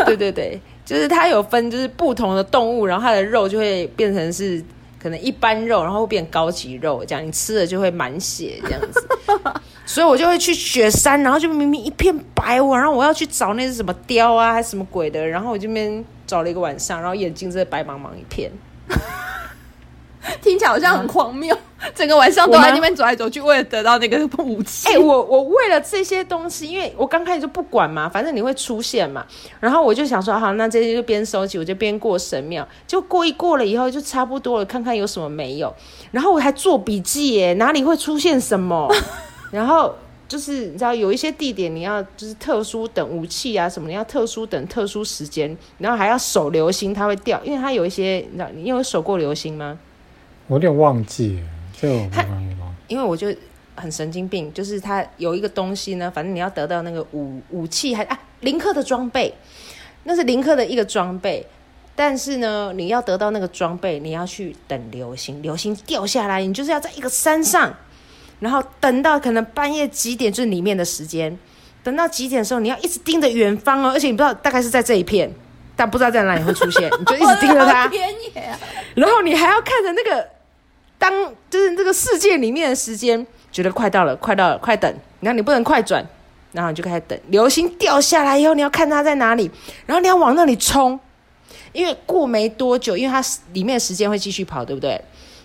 对对对，就是它有分，就是不同的动物，然后它的肉就会变成是可能一般肉，然后会变高级肉，这样你吃了就会满血这样子。(laughs) 所以我就会去雪山，然后就明明一片白我，然后我要去找那是什么雕啊，还是什么鬼的，然后我这边找了一个晚上，然后眼睛真的白茫茫一片。(laughs) 听起来好像很荒谬，(laughs) 整个晚上都在那边走来走去，为了得到那个武器。哎、我我为了这些东西，因为我刚开始就不管嘛，反正你会出现嘛，然后我就想说，好，那这些就边收集，我就边过神庙，就过一过了以后就差不多了，看看有什么没有，然后我还做笔记耶，哪里会出现什么，(laughs) 然后。就是你知道有一些地点你要就是特殊等武器啊什么，你要特殊等特殊时间，然后还要守流星，它会掉，因为它有一些你知道你有守过流星吗？我有点忘记了，这个我没忘记了。因为我就很神经病，就是他有一个东西呢，反正你要得到那个武武器还啊林克的装备，那是林克的一个装备。但是呢，你要得到那个装备，你要去等流星，流星掉下来，你就是要在一个山上，然后等到可能半夜几点，就是里面的时间，等到几点的时候，你要一直盯着远方哦，而且你不知道大概是在这一片，但不知道在哪里会出现，(laughs) 你就一直盯着它！然后你还要看着那个当就是这个世界里面的时间，觉得快到了，快到了，快等。然后你不能快转，然后你就开始等。流星掉下来以后，你要看它在哪里，然后你要往那里冲，因为过没多久，因为它里面的时间会继续跑，对不对？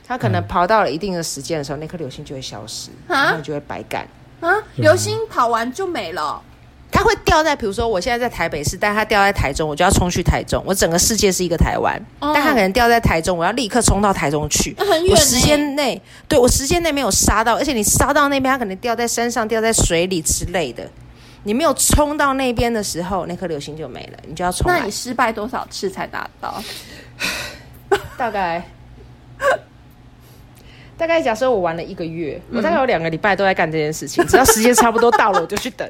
它可能跑到了一定的时间的时候，那颗流星就会消失，啊然后你就会白干。啊，流星跑完就没了。它会掉在，比如说我现在在台北市，但它掉在台中，我就要冲去台中。我整个世界是一个台湾，哦但它可能掉在台中，我要立刻冲到台中去。那很远呢我时间内，对我时间内没有杀到，而且你杀到那边，它可能掉在山上、掉在水里之类的。你没有冲到那边的时候，那颗流星就没了，你就要重来那你。失败多少次才达到？(sighs) 大概大概假设我玩了一个月，我大概有两个礼拜都在干这件事情，只要时间差不多到了，我就去等。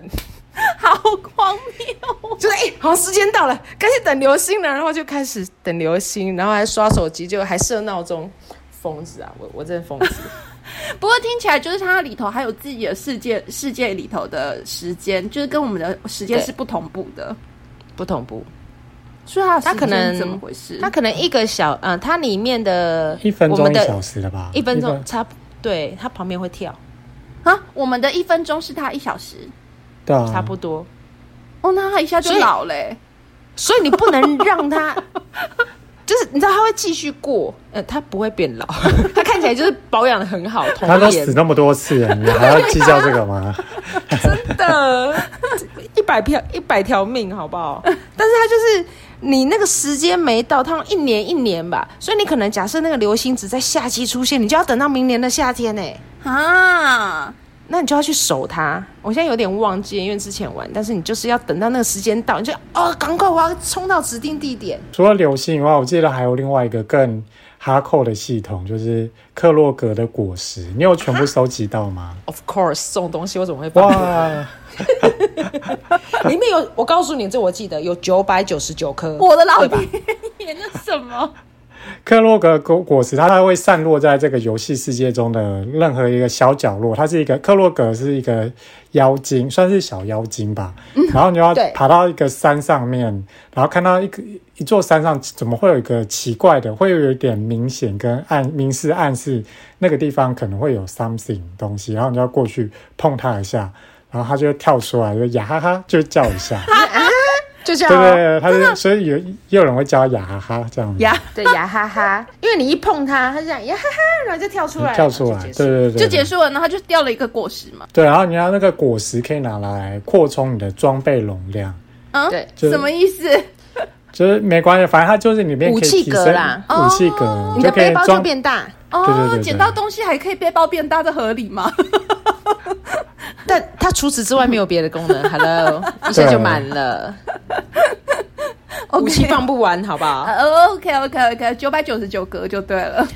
(laughs) 好荒谬！就是哎、好像时间到了，赶紧等流星了，然后就开始等流星，然后还刷手机，就还设闹钟，疯子啊！我我真的疯子。(laughs) 不过听起来就是它里头还有自己的世界，世界里头的时间，就是跟我们的时间是不同步的，不同步。所以它它可能怎么回事？它可能一个小，嗯，它里面的一分钟一我们的小时了吧？一分钟差不，对，它旁边会跳，啊，我们的一分钟是它一小时，对啊，差不多。哦，那他一下就老嘞、所以你不能让他，(laughs) 就是你知道他会继续过，呃，他不会变老，(laughs) 他看起来就是保养的很好，童他都死那么多次了，你还要计较这个吗？(laughs) 真的，一百条一百条命，好不好？但是他就是你那个时间没到，它一年一年吧，所以你可能假设那个流星只在夏季出现，你就要等到明年的夏天呢、啊，那你就要去守它。我现在有点忘记，因为之前玩，但是你就是要等到那个时间到，你就哦，赶快我要冲到指定地点。除了流星以外，我记得还有另外一个更哈扣的系统，就是克洛格的果实，你有全部收集到吗？(laughs) Of course，这种东西我怎么会放？哇，(laughs) 里面有，我告诉你，这我记得有九百九十九颗。我的老天爷，那什么？克洛格果果实，它它会散落在这个游戏世界中的任何一个小角落。它是一个克洛格是一个妖精，算是小妖精吧。然后你要爬到一个山上面，然后看到一个一座山上怎么会有一个奇怪的，会有一点明显跟暗明示暗示那个地方可能会有 something 东西，然后你要过去碰它一下，然后它就跳出来，就呀哈哈就叫一下。(laughs) 就这样哦、对对对，它是所以有也有人会叫它呀哈哈这样子。呀，对呀哈哈，因为你一碰它，它就这样呀哈哈，然后就跳出来，跳出来，对对对，就结束了，然后它就掉了一个果实嘛。对，然后你要那个果实可以拿来扩充你的装备容量，嗯，对。什么意思？就是没关系，反正它就是里面武器格啦。武器格，哦。你的背包就。变大，哦，捡到东西还可以背包变大，这合理吗？但它除此之外没有别的功能。(laughs) Hello，一下就满了，武器放不完，好不好？呃，OK OK OK，九百九十九格就对了。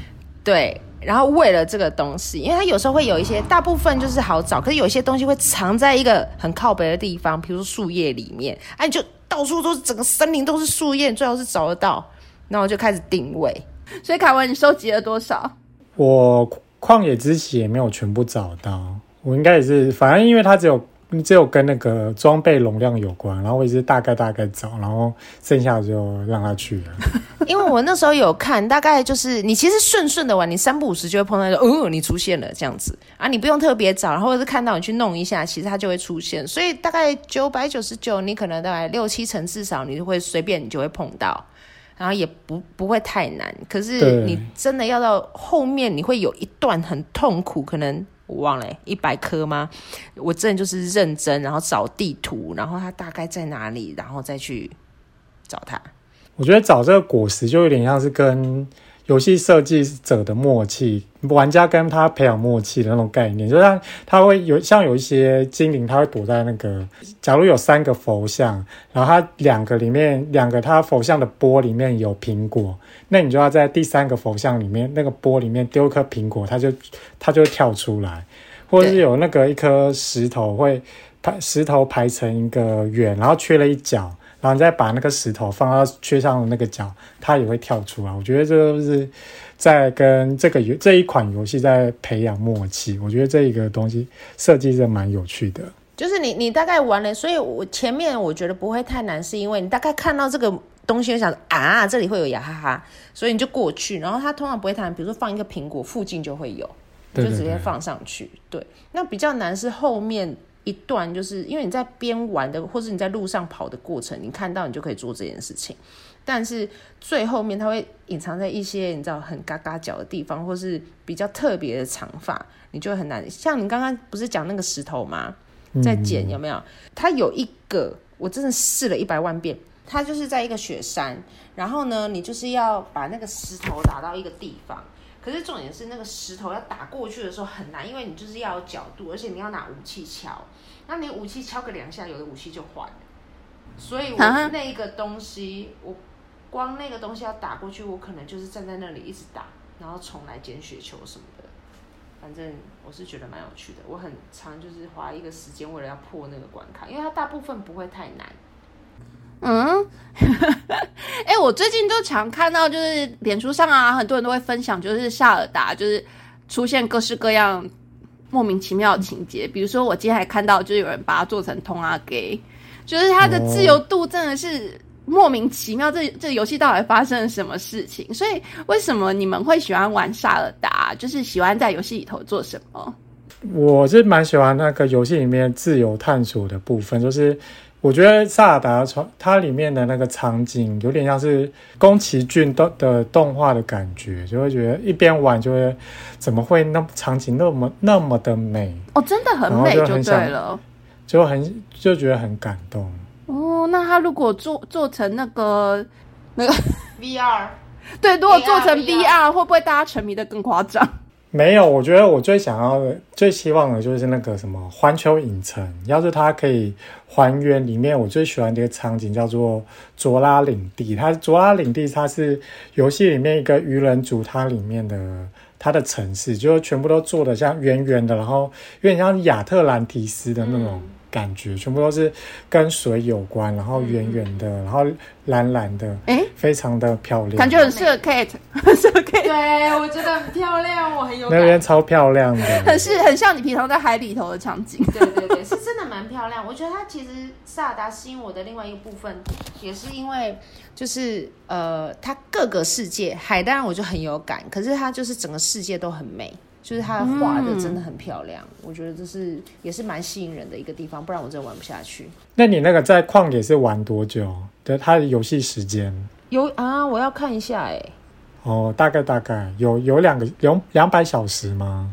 对。然后为了这个东西，因为它有时候会有一些，大部分就是好找，可是有一些东西会藏在一个很靠北的地方，比如说树叶里面，哎、你就到处都是，整个森林都是树叶，你最好是找得到。然后我就开始定位，所以凯文，你收集了多少？我旷野之息也没有全部找到，我应该也是，反正因为它只有只有跟那个装备容量有关，然后我也是大概大概找，然后剩下的就让他去了。(laughs) 因为我那时候有看，大概就是你其实顺顺的玩，你三不五时就会碰到一个，哦，你出现了这样子啊，你不用特别找，然后或是看到你去弄一下，其实它就会出现。所以大概九百九十九，你可能大概六七成至少你就会随便你就会碰到，然后也不不会太难。可是你真的要到后面，你会有一段很痛苦，可能。我忘了一百颗吗？我真的就是认真，然后找地图，然后它大概在哪里，然后再去找它。我觉得找这个果实就有点像是跟游戏设计者的默契，玩家跟他培养默契的那种概念，就像他会有像有一些精灵，他会躲在那个，假如有三个佛像，然后他两个里面两个他佛像的钵里面有苹果，那你就要在第三个佛像里面那个钵里面丢一颗苹果，他就他就跳出来，或者是有那个一颗石头会排石头排成一个圆，然后缺了一角。然后你再把那个石头放到缺上的那个角，它也会跳出来。我觉得这都是在跟这个游这一款游戏在培养默契。我觉得这一个东西设计是蛮有趣的。就是你你大概玩了，所以我前面我觉得不会太难，是因为你大概看到这个东西，就想啊这里会有雅哈哈，所以你就过去，然后它通常不会太难，比如说放一个苹果附近就会有，就直接放上去。对，那比较难是后面一段，就是因为你在边玩的或是你在路上跑的过程，你看到你就可以做这件事情，但是最后面它会隐藏在一些你知道很嘎嘎角的地方，或是比较特别的长发，你就很难。像你刚刚不是讲那个石头吗？在剪有没有？它有一个，我真的试了一百万遍。它就是在一个雪山，然后呢，你就是要把那个石头打到一个地方。可是重点是那个石头要打过去的时候很难，因为你就是要有角度，而且你要拿武器敲。那你武器敲个两下，有的武器就坏了。所以我啊那个东西，我光那个东西要打过去，我可能就是站在那里一直打，然后重来捡雪球什么的。反正我是觉得蛮有趣的，我很常就是花一个时间为了要破那个关卡，因为它大部分不会太难。嗯，(laughs) 哎、我最近都常看到，就是脸书上啊，很多人都会分享，就是夏尔达，就是出现各式各样莫名其妙的情节。比如说，我今天还看到，就是有人把它做成通阿给，就是它的自由度真的是莫名其妙。这这个游戏到底发生了什么事情？所以，为什么你们会喜欢玩萨尔达？就是喜欢在游戏里头做什么？我是蛮喜欢那个游戏里面自由探索的部分，就是我觉得萨尔达传它里面的那个场景有点像是宫崎骏动的动画的感觉，就会觉得一边玩就会怎么会那场景那么那么的美哦，真的很美就对了，就很就觉得很感动哦。那他如果做做成那个那个 VR，(laughs) 对，如果做成 VR，会不会大家沉迷的更夸张？没有，我觉得我最想要的、最希望的就是那个什么环球影城。要是它可以还原里面我最喜欢的一个场景，叫做卓拉领地。它卓拉领地，它是游戏里面一个鱼人族，它里面的它的城市，就全部都做的像圆圆的，然后有点像亚特兰蒂斯的那种。感觉全部都是跟水有关，然后圆圆的，然后蓝蓝的，哎，非常的漂亮，感觉很适合 Kate，(laughs) 很适合 Kate。对，我觉得很漂亮，我很有那边超漂亮的，(laughs) 很是很像你平常在海里头的场景。(laughs) 对对对，是真的蛮漂亮。我觉得它其实萨达吸引我的另外一个部分，也是因为就是呃，它各个世界海当然我就很有感，可是它就是整个世界都很美。就是他画的真的很漂亮，我觉得这是也是蛮吸引人的一个地方，不然我真的玩不下去。那你那个在旷野是玩多久？对，它的游戏时间有啊，我要看一下哎。哦，大概大概有有两个有两百小时吗？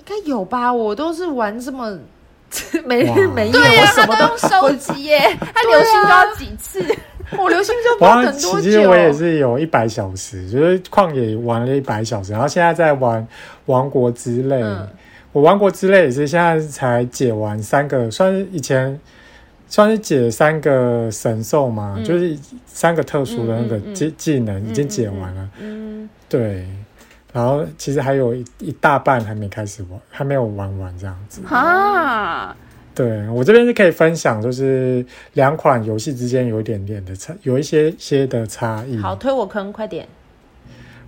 应该有吧，我都是玩这么 (laughs) 没日没夜，对呀，什么都用收集耶，(laughs) 他流星都要几次。(laughs) 我流星就玩很多其实我也是有一百小时，就是旷野玩了一百小时，然后现在在玩王国之泪。我王国之泪也是现在才解完三个，算是以前算是解三个神兽嘛，就是三个特殊的那个技技能已经解完了。嗯，对。然后其实还有一大半还没开始玩，还没有玩完这样子。啊。对我这边是可以分享，就是两款游戏之间有一点点的差，有一些些的差异。好，推我坑，快点。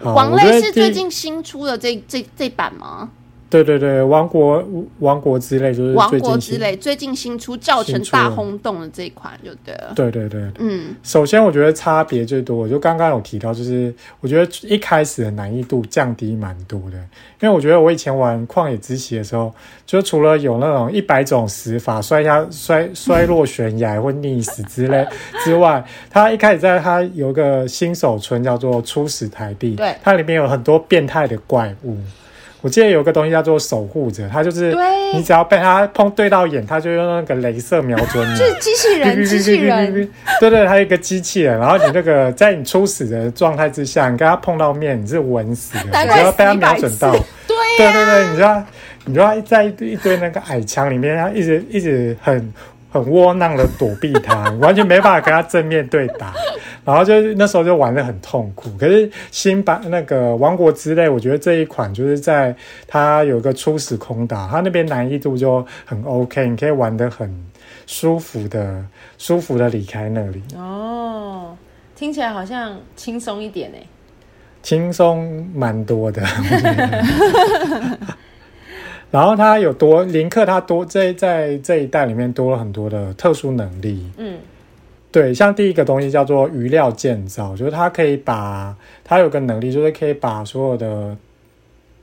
王类是最近新出的这这这版吗？对对对，王国王国之类就是王国之类最近新出造成大轰动的这一款就对了。对对对，嗯，首先我觉得差别最多，我就刚刚有提到，就是我觉得一开始的难易度降低蛮多的，因为我觉得我以前玩旷野之息的时候，就除了有那种一百种死法摔下摔摔落悬崖或溺死之类之外，它一开始在它有个新手村叫做初始台地，对，它里面有很多变态的怪物。我记得有个东西叫做守护者，它就是你只要被它碰对到眼，它就用那个镭射瞄准你。就 (laughs) 是机器人，(laughs) 机器人。对对，它一个机器人，然后你那个在你初始的状态之下，你跟它碰到面，你是稳死的，只要被它瞄准到。对对对对，你知道，你知道在一堆那个矮墙里面，它一直一直很。很窝囊的躲避他，完全没办法跟他正面对打，(laughs) 然后就那时候就玩的很痛苦。可是新版那个王国之泪，我觉得这一款就是在它有个初始空岛，它那边难易度就很 OK，你可以玩的很舒服的，舒服的离开那里。哦，听起来好像轻松一点呢，轻松蛮多的。(laughs) 然后它有多林克，它多在在这一代里面多了很多的特殊能力。嗯，对，像第一个东西叫做余料建造，就是它可以把它有个能力，就是可以把所有的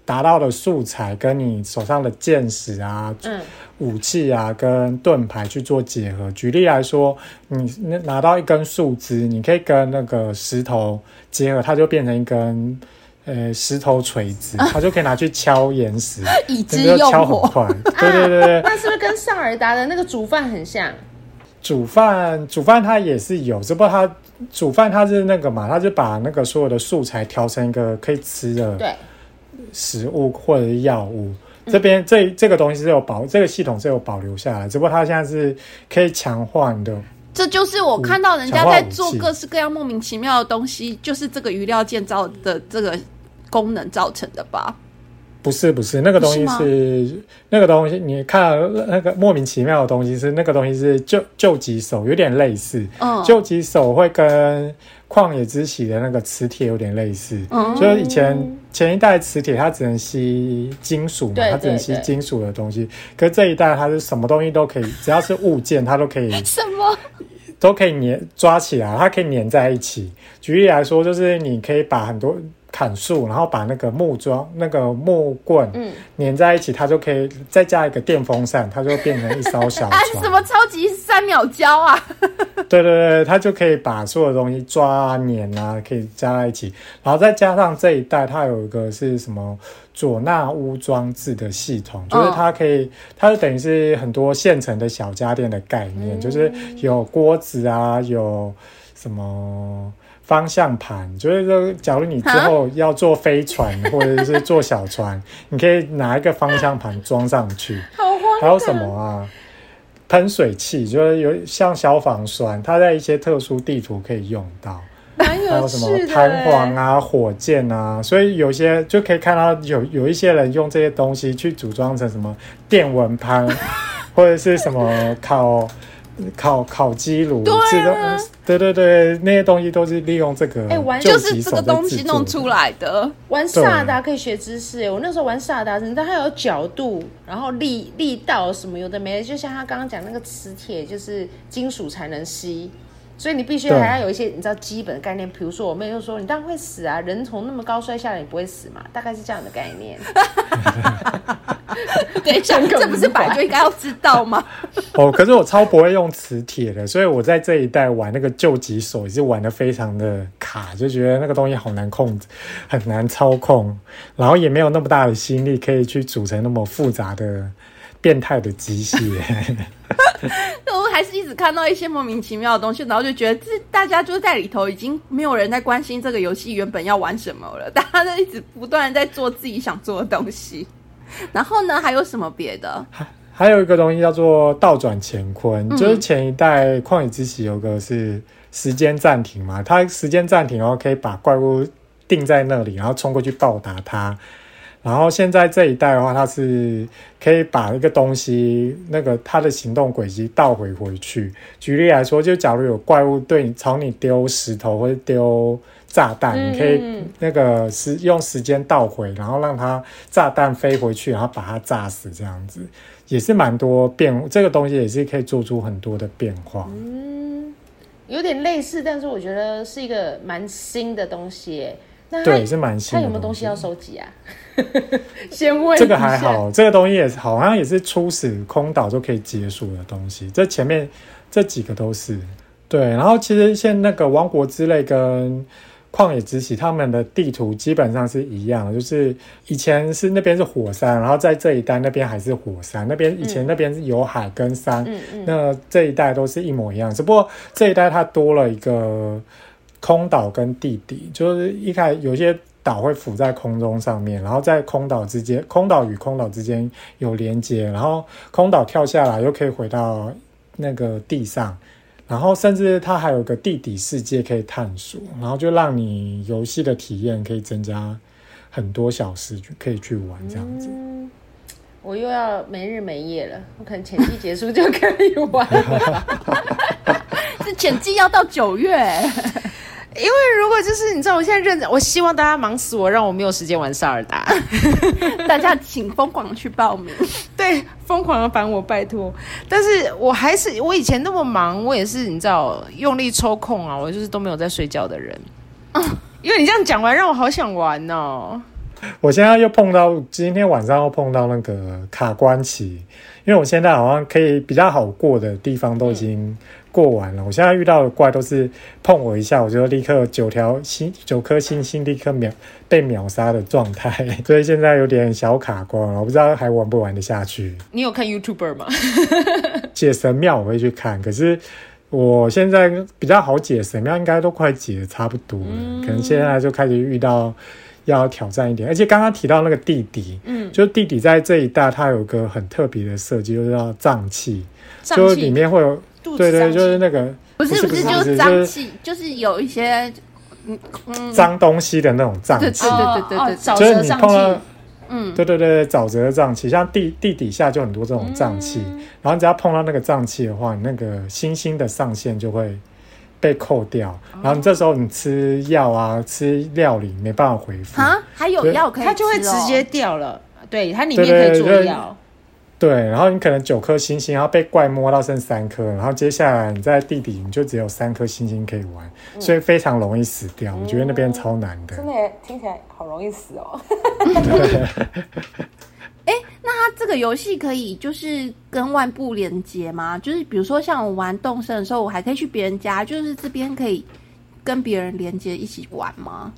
达到的素材跟你手上的剑矢啊、武器啊跟盾牌去做结合。举例来说，你拿到一根树枝，你可以跟那个石头结合，它就变成一根。呃，石头锤子，它就可以拿去敲岩石，(laughs) 以之用火。对对对对，(laughs) 那是不是跟萨尔达的那个煮饭很像？煮饭，煮饭它也是有，只不过它煮饭它是那个嘛，它就把那个所有的素材调成一个可以吃的对食物或者是药物。这边这这个东西是有保，这个系统是有保留下来，只不过它现在是可以强化的。这就是我看到人家在做各式各样莫名其妙的东西，就是这个余料建造的这个功能造成的吧？不是不是，那个东西是那个东西，你看那个莫名其妙的东西是那个东西是救救急手，有点类似。嗯，救急手会跟旷野之息的那个磁铁有点类似，嗯就是以前前一代磁铁它只能吸金属嘛，它只能吸金属的东西，可这一代它是什么东西都可以，只要是物件它都可以 (laughs) 什么都可以粘抓起来，它可以粘在一起。举例来说，就是你可以把很多。砍树，然后把那个木桩、那个木棍粘在一起，它就可以再加一个电风扇，它就变成一艘小船。(laughs) 什么超级三秒胶啊？(laughs) 对对对，它就可以把所有东西抓啊、粘啊，可以加在一起。然后再加上这一代，它有一个是什么佐纳屋装置的系统，就是它可以，它就等于是很多现成的小家电的概念，就是有锅子啊，有什么。方向盘就是说，假如你之后要坐飞船或者是坐小船，你可以拿一个方向盘装上去。(laughs) 还有什么啊？喷水器就是有像消防栓，它在一些特殊地图可以用到。还有什么弹簧啊、火箭啊，所以有些就可以看到有有一些人用这些东西去组装成什么电蚊拍，(laughs) 或者是什么烤。烤烤鸡炉，对对对对，那些东西都是利用这个，哎，玩就是这个东西弄出来的。玩萨达可以学知识，我那时候玩萨达，你知道它有角度，然后力力道什么有的没的，就像他刚刚讲那个磁铁，就是金属才能吸。所以你必须还要有一些你知道基本的概念，比如说我妹就说你当然会死啊，人从那么高摔下来你不会死嘛，大概是这样的概念。等一下，这不是本来就应该要知道吗？(laughs) 哦，可是我超不会用磁铁的，所以我在这一代玩那个救急手也是玩的非常的卡，就觉得那个东西好难控制，很难操控，然后也没有那么大的心力可以去组成那么复杂的。变态的机械，(laughs) 我还是一直看到一些莫名其妙的东西，然后就觉得这大家就在里头，已经没有人在关心这个游戏原本要玩什么了，大家都一直不断在做自己想做的东西。(laughs) 然后呢，还有什么别的？还还有一个东西叫做倒转乾坤，就是前一代旷野之息有个是时间暂停嘛，它时间暂停，然后可以把怪物定在那里，然后冲过去报答它。然后现在这一代的话，它是可以把一个东西那个它的行动轨迹倒回回去。举例来说，就假如有怪物对你朝你丢石头或者丢炸弹，你可以那个时用时间倒回，然后让它炸弹飞回去，然后把它炸死，这样子也是蛮多变。这个东西也是可以做出很多的变化。嗯，有点类似，但是我觉得是一个蛮新的东西。对，是蛮新。他有没有东西要收集啊？(laughs) 先问这个还好，这个东西也是好像也是初始空岛就可以结束的东西。这前面这几个都是对。然后其实像那个王国之泪跟旷野之息，他们的地图基本上是一样的，就是以前是那边是火山，然后在这一代那边还是火山。那边以前那边是有海跟山，那这一代都是一模一样，只不过这一代它多了一个空岛跟地底，就是一开有些。岛会浮在空中上面，然后在空岛之间，空岛与空岛之间有连接，然后空岛跳下来又可以回到那个地上，然后甚至它还有个地底世界可以探索，然后就让你游戏的体验可以增加很多小时，可以去玩这样子。我又要没日没夜了，我可能前季结束就可以玩了，(laughs) (laughs) 是前季要到九月。因为如果就是你知道，我现在认真，我希望大家忙死我，让我没有时间玩萨尔达。大家请疯狂去报名，对，疯狂的烦我，拜托。但是我还是我以前那么忙，我也是你知道用力抽空啊，我就是都没有在睡觉的人。(laughs) 因为你这样讲完，让我好想玩哦。我现在又碰到今天晚上又碰到那个卡关期，因为我现在好像可以比较好过的地方都已经。过完了，我现在遇到的怪都是碰我一下，我就立刻九条星九颗星星立刻秒被秒杀的状态，(laughs) 所以现在有点小卡关，我不知道还玩不玩得下去。你有看 YouTuber 吗？(laughs) 解神庙我会去看，可是我现在比较好解神庙，应该都快解的差不多了，可能现在就开始遇到要挑战一点。而且刚刚提到那个地底，嗯，就地底在这一代它有个很特别的设计，就是叫瘴气，就里面会有。对对，就是那个，不是不是，就是脏气，就是有一些嗯脏东西的那种脏气，对对对对对，就是你碰到，嗯，对对对沼泽的脏气，像地地底下就很多这种脏气，然后你只要碰到那个脏气的话，你那个星星的上限就会被扣掉，然后你这时候你吃药啊，吃料理没办法恢复。啊，还有药可以吃、哦，它就会直接掉了。对，它里面可以做药。对，然后你可能九颗星星，然后被怪摸到剩三颗，然后接下来你在地底你就只有三颗星星可以玩，所以非常容易死掉。我觉得那边超难的，真的听起来好容易死哦。(laughs) 哎，(laughs) 那它这个游戏可以就是跟外部连接吗？就是比如说像我玩动森的时候，我还可以去别人家，就是这边可以跟别人连接一起玩吗？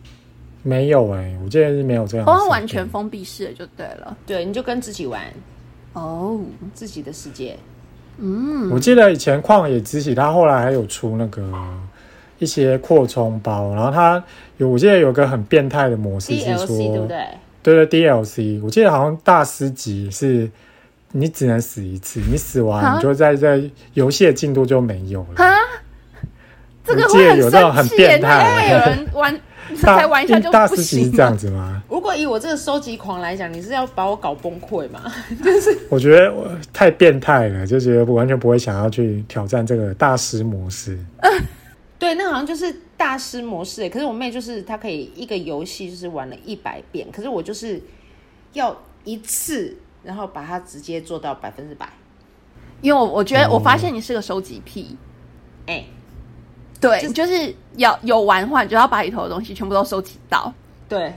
没有哎，我记得是没有这样。哦，完全封闭式的就对了。对，你就跟自己玩。哦，自己的世界。嗯，我记得以前旷野之息，它后来还有出那个一些扩充包，然后它有，我记得有个很变态的模式是说，对不对？对对，DLC，我记得好像大师级是，你只能死一次，你死完你就在在游戏的进度就没有了。啊，这个会有那种很变态，有人玩。(laughs) 才玩一下就大师级是这样子吗？如果以我这个收集狂来讲，你是要把我搞崩溃吗？(laughs) 就是我觉得我太变态了，就觉得完全不会想要去挑战这个大师模式。(laughs) 对，那好像就是大师模式。可是我妹就是她可以一个游戏就是玩了一百遍，可是我就是要一次，然后把它直接做到百分之百。因为我我觉得我发现你是个收集癖，哎。对，就是要有玩的话，你就要把里头的东西全部都收集到。对，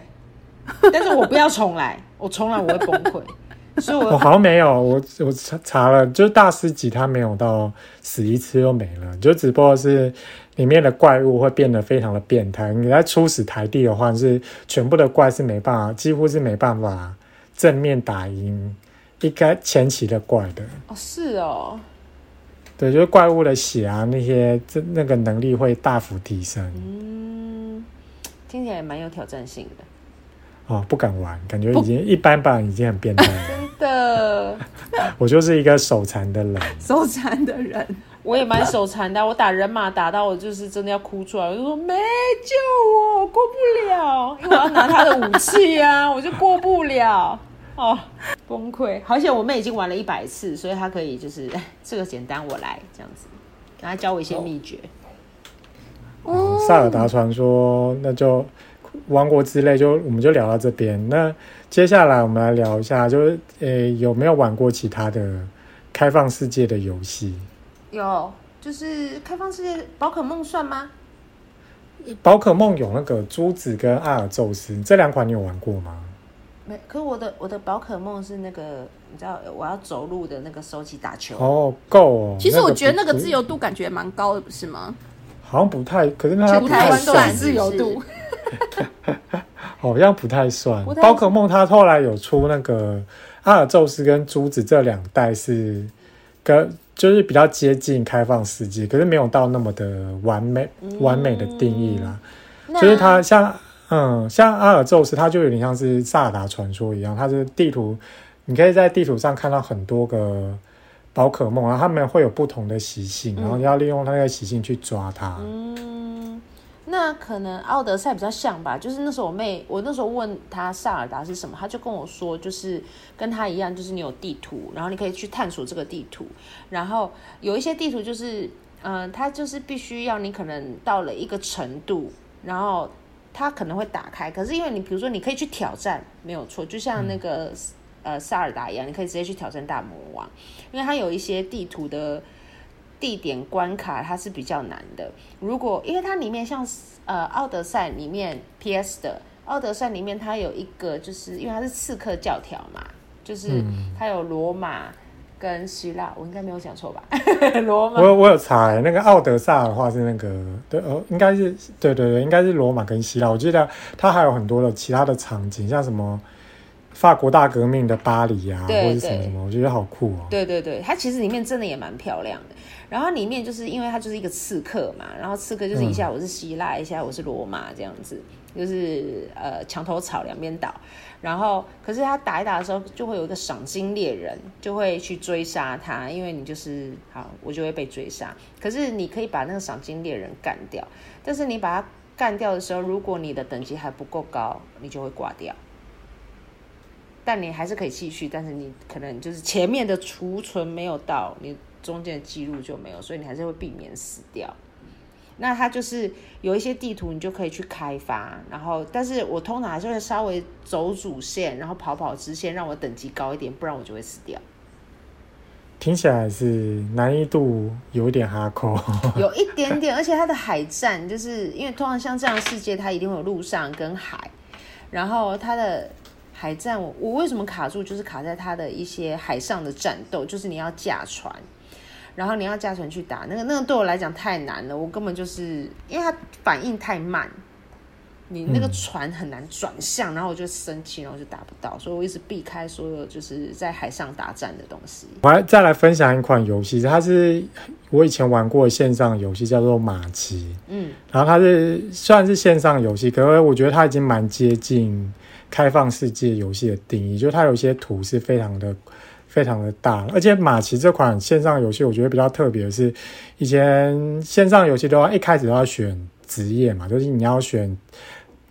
但是我不要重来，我重来我会崩溃。所以我好像没有，我我查查了，就是大师级他没有到死一次又没了，就只不过是里面的怪物会变得非常的变态。你在初始台地的话，是全部的怪是没办法，几乎是没办法正面打赢一个前期的怪的。哦，是哦。对，就是怪物的血啊，那些这那个能力会大幅提升。嗯，听起来蛮有挑战性的。哦，不敢玩，感觉已经一般般，已经很变态了。真的，(laughs) 我就是一个手残的人。手残的人，我也蛮手残的。我打人马打到我就是真的要哭出来，我就说没救我，过不了，因为我要拿他的武器啊，我就过不了。哦，崩溃！好险我妹已经玩了一百次，所以她可以就是这个简单，我来这样子，让她教我一些秘诀。哦，萨尔达传说，那就王国之泪，就我们就聊到这边。那接下来我们来聊一下，就是诶有没有玩过其他的开放世界的游戏？有，就是开放世界宝可梦算吗？宝可梦有那个珠子跟阿尔宙斯这两款，你有玩过吗？没，可是我的我的宝可梦是那个，你知道我要走路的那个手机打球哦，够哦。其实我觉得那个自由度感觉蛮高的，不是吗？好像不太，可是它不太算自由度，(laughs) 好像不太算。宝可梦它后来有出那个阿尔宙斯跟珠子这两代是跟就是比较接近开放世界，可是没有到那么的完美完美的定义啦。就是它像。嗯，像阿尔宙斯，它就有点像是萨尔达传说一样，它是地图，你可以在地图上看到很多个宝可梦，然后它们会有不同的习性，然后你要利用它那个习性去抓它。嗯，那可能奥德赛比较像吧，就是那时候我妹，我那时候问他萨尔达是什么，他就跟我说，就是跟他一样，就是你有地图，然后你可以去探索这个地图，然后有一些地图就是，嗯，它就是必须要你可能到了一个程度，然后。它可能会打开，可是因为你比如说你可以去挑战，没有错，就像那个呃萨尔达一样，你可以直接去挑战大魔王，因为它有一些地图的地点关卡，它是比较难的。如果因为它里面像呃奥德赛里面 PS 的奥德赛里面，它有一个就是因为它是刺客教条嘛，就是它有罗马。跟希腊，我应该没有讲错吧？(laughs) 罗马，我我有查，那个奥德萨的话是那个，对哦，应该是对对对，应该是罗马跟希腊。我记得它还有很多的其他的场景，像什么法国大革命的巴黎啊，或者什么什么，我觉得好酷哦。对对对，它其实里面真的也蛮漂亮的。然后里面就是因为它就是一个刺客嘛，然后刺客就是一下我是希腊，一下我是罗马这样子，就是呃墙头草两边倒。然后，可是他打一打的时候，就会有一个赏金猎人，就会去追杀他，因为你就是好，我就会被追杀。可是你可以把那个赏金猎人干掉，但是你把他干掉的时候，如果你的等级还不够高，你就会挂掉。但你还是可以继续，但是你可能就是前面的储存没有到，你中间的记录就没有，所以你还是会避免死掉。那它就是有一些地图，你就可以去开发。然后，但是我通常还是会稍微走主线，然后跑跑支线，让我等级高一点，不然我就会死掉。听起来是难易度有点哈扣，(laughs) 有一点点，而且它的海战就是因为通常像这样的世界，它一定会有陆上跟海，然后它的海战，我我为什么卡住，就是卡在它的一些海上的战斗，就是你要驾船。然后你要驾船去打那个，那个对我来讲太难了，我根本就是因为它反应太慢，你那个船很难转向，然后我就生气，然后就打不到，所以我一直避开所有就是在海上打战的东西。我还再来分享一款游戏，它是我以前玩过的线上游戏，叫做马奇。嗯，然后它是虽然是线上游戏，可是我觉得它已经蛮接近开放世界游戏的定义，就是它有些图是非常的。非常的大，而且马奇这款线上游戏，我觉得比较特别的是，以前线上游戏都要一开始都要选职业嘛，就是你要选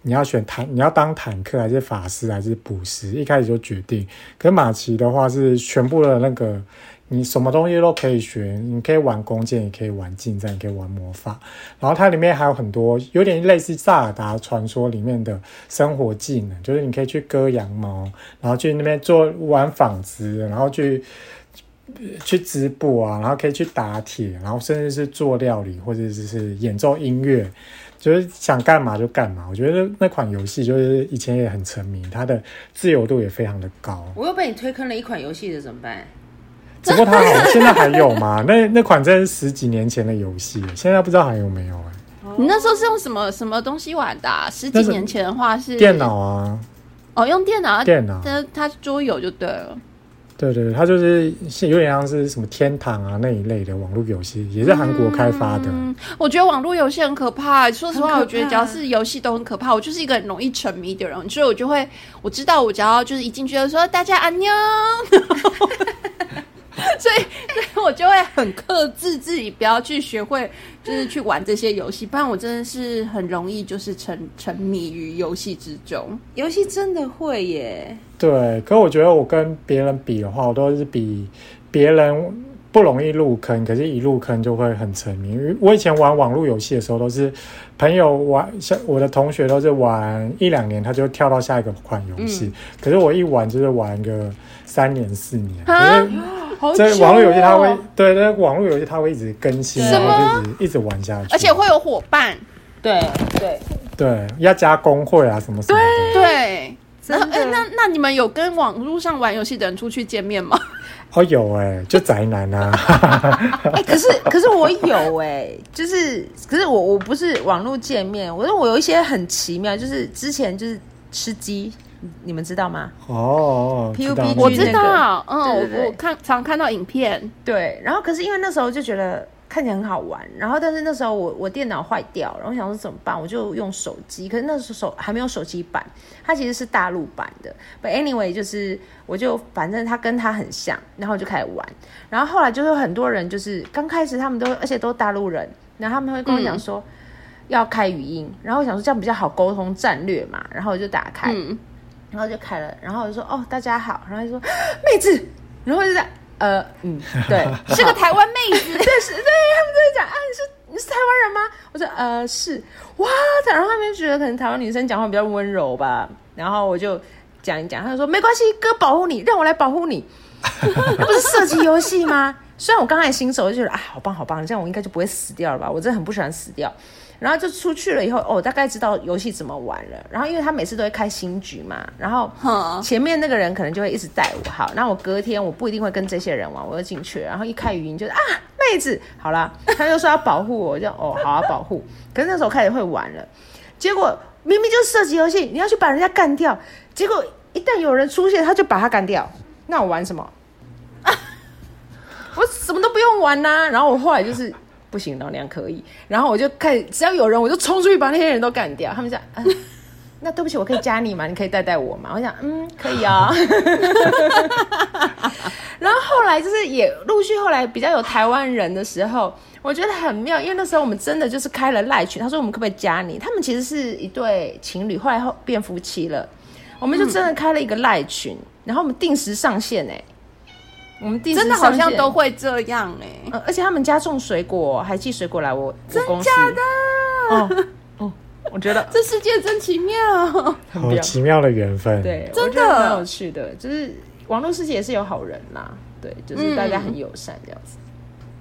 你要选坦，你要当坦克还是法师还是捕食，一开始就决定。可是马奇的话是全部的那个。你什么东西都可以学，你可以玩弓箭，也可以玩近战，也可以玩魔法。然后它里面还有很多有点类似《萨尔达传说》里面的生活技能，就是你可以去割羊毛，然后去那边做玩纺织，然后去去织布啊，然后可以去打铁，然后甚至是做料理或者是演奏音乐，就是想干嘛就干嘛。我觉得那款游戏就是以前也很沉迷，它的自由度也非常的高。我又被你推坑了一款游戏的怎么办？只不过它好，现在还有吗？(laughs) 那那款真是十几年前的游戏，现在不知道还有没有哎。你那时候是用什么什么东西玩的？十几年前的话是电脑啊。哦，用电脑，电脑，它它桌游就对了。对对，它就是有点像是什么天堂啊那一类的网络游戏，也是韩国开发的。我觉得网络游戏很可怕。说实话，我觉得只要是游戏都很可怕。我就是一个很容易沉迷的人，所以我就会我知道，我只要就是一进去就说大家安妞。(laughs) (laughs) 所以，所以我就会很克制自己，不要去学会，就是去玩这些游戏，不然我真的是很容易就是沉沉迷于游戏之中。游戏真的会耶。对，可我觉得我跟别人比的话，我都是比别人不容易入坑，可是一入坑就会很沉迷。我以前玩网络游戏的时候，都是朋友玩，像我的同学都是玩一两年，他就跳到下一个款游戏，可是我一玩就是玩个三年四年。在网络游戏，它会对那网络游戏，它会一直更新，然后一直一直玩下去，而且会有伙伴，对对。对，要加工会啊什么什么的。对，那哎，那那你们有跟网络上玩游戏的人出去见面吗？哦，有哎，就宅男啊。哎，可是可是我有哎，就是可是我我不是网络见面，我说我有一些很奇妙，就是之前就是吃鸡。你们知道吗？哦，P U B G 我知道，嗯，我看常看到影片，对。然后可是因为那时候就觉得看起来很好玩，然后但是那时候我我电脑坏掉，然后想说怎么办，我就用手机。可是那时候手还没有手机版，它其实是大陆版的。But anyway，就是我就反正它跟它很像，然后我就开始玩。然后后来就是很多人就是刚开始他们都而且都大陆人，然后他们会跟我讲说要开语音，然后我想说这样比较好沟通战略嘛，然后我就打开。然后就开了，然后我就说哦，大家好，然后就说妹子，然后就在呃嗯，对，(laughs) 是个台湾妹子，(laughs) 对是，对他们都会讲啊，你是你是台湾人吗？我说呃是，哇，然后他们觉得可能台湾女生讲话比较温柔吧，然后我就讲一讲，他就说没关系，哥保护你，让我来保护你，(laughs) 不是射击游戏吗？虽然我刚才新手就觉得啊，好棒好棒，这样我应该就不会死掉了吧？我真的很不喜欢死掉。然后就出去了以后，哦，大概知道游戏怎么玩了。然后因为他每次都会开新局嘛，然后前面那个人可能就会一直带我。好，那我隔天我不一定会跟这些人玩，我就进去了。然后一开语音就是啊，妹子，好啦，他就说要保护我，就哦，好啊，保护。可是那时候开始会玩了，结果明明就是射击游戏，你要去把人家干掉，结果一旦有人出现，他就把他干掉。那我玩什么？我什么都不用玩呐。然后我后来就是。不行，老娘可以。然后我就开始，只要有人，我就冲出去把那些人都干掉。他们讲，(laughs) 那对不起，我可以加你吗？你可以带带我吗？我想，嗯，可以啊。(laughs) 然后后来就是也陆续后来比较有台湾人的时候，我觉得很妙，因为那时候我们真的就是开了赖群，他说我们可不可以加你？他们其实是一对情侣，后来后变夫妻了。我们就真的开了一个赖群，然后我们定时上线哎。我们第真的好像都会这样哎、呃，而且他们家种水果，还寄水果来我我公司。的，哦哦，我觉得 (laughs) 这世界真奇妙。好奇妙的缘分。，对，真的我觉得蛮有趣的，就是网络世界也是有好人啦，对，就是大家很友善这样子。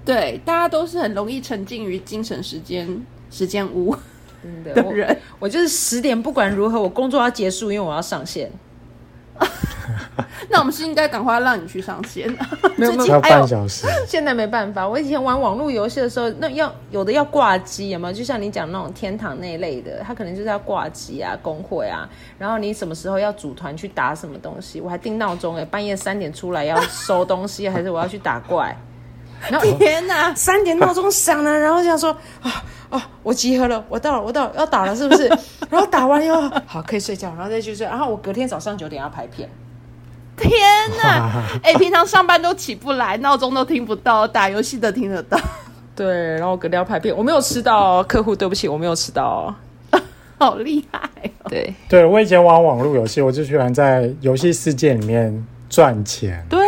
对，大家都是很容易沉浸于精神时间时间屋真的，我的人。我就是十点不管如何，我工作要结束，因为我要上线。(laughs) 那我们是应该赶快让你去上线。没有 (laughs) 没有要最近还有半小时。(laughs) 现在没办法，我以前玩网络游戏的时候，那要有的要挂机，有没有？就像你讲那种天堂那一类的，他可能就是要挂机啊、工会啊，然后你什么时候要组团去打什么东西，我还定闹钟哎，半夜三点出来要收东西，还是我要去打怪？然后天哪！(laughs) 三点闹钟响了，然后想说啊啊，我集合了，我到了，我到了，要打了是不是？然后打完以后，好可以睡觉，然后再去睡，然后我隔天早上九点要拍片。天哪！(laughs) 哎、平常上班都起不来，闹钟都听不到，打游戏的听得到，(laughs) 对，然后隔天要排片，我没有吃到哦，客户对不起，我没有吃到哦。(laughs) 好厉害哦！对对我以前玩网络游戏，我就喜欢在游戏世界里面赚钱。对，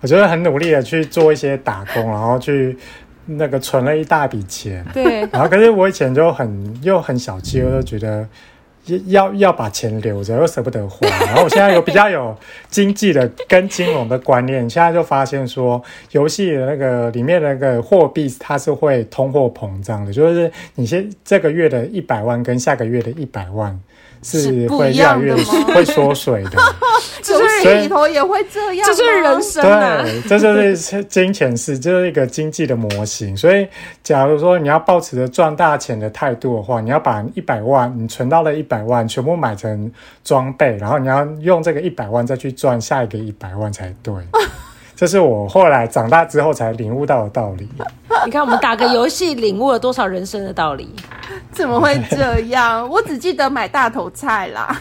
我就会很努力的去做一些打工，然后去那个存了一大笔钱。对，然后可是我以前就很又很小气，我就觉得要要把钱留着，又舍不得花。(laughs) 然后我现在有比较有经济的跟金融的观念，现在就发现说，游戏的那个里面的那个货币它是会通货膨胀的，就是你先这个月的一百万跟下个月的一百万是会越来越会缩水的。(laughs) 游戏里头也会这样，这就是人生啊。对，这就是金钱是，就是一个经济的模型。所以，假如说你要抱持着赚大钱的态度的话，你要把一百万你存到了一百万全部买成装备，然后你要用这个一百万再去赚下一个一百万才对。(laughs) 这是我后来长大之后才领悟到的道理。(laughs) 你看，我们打个游戏，领悟了多少人生的道理？(laughs) 怎么会这样？(laughs) 我只记得买大头菜啦。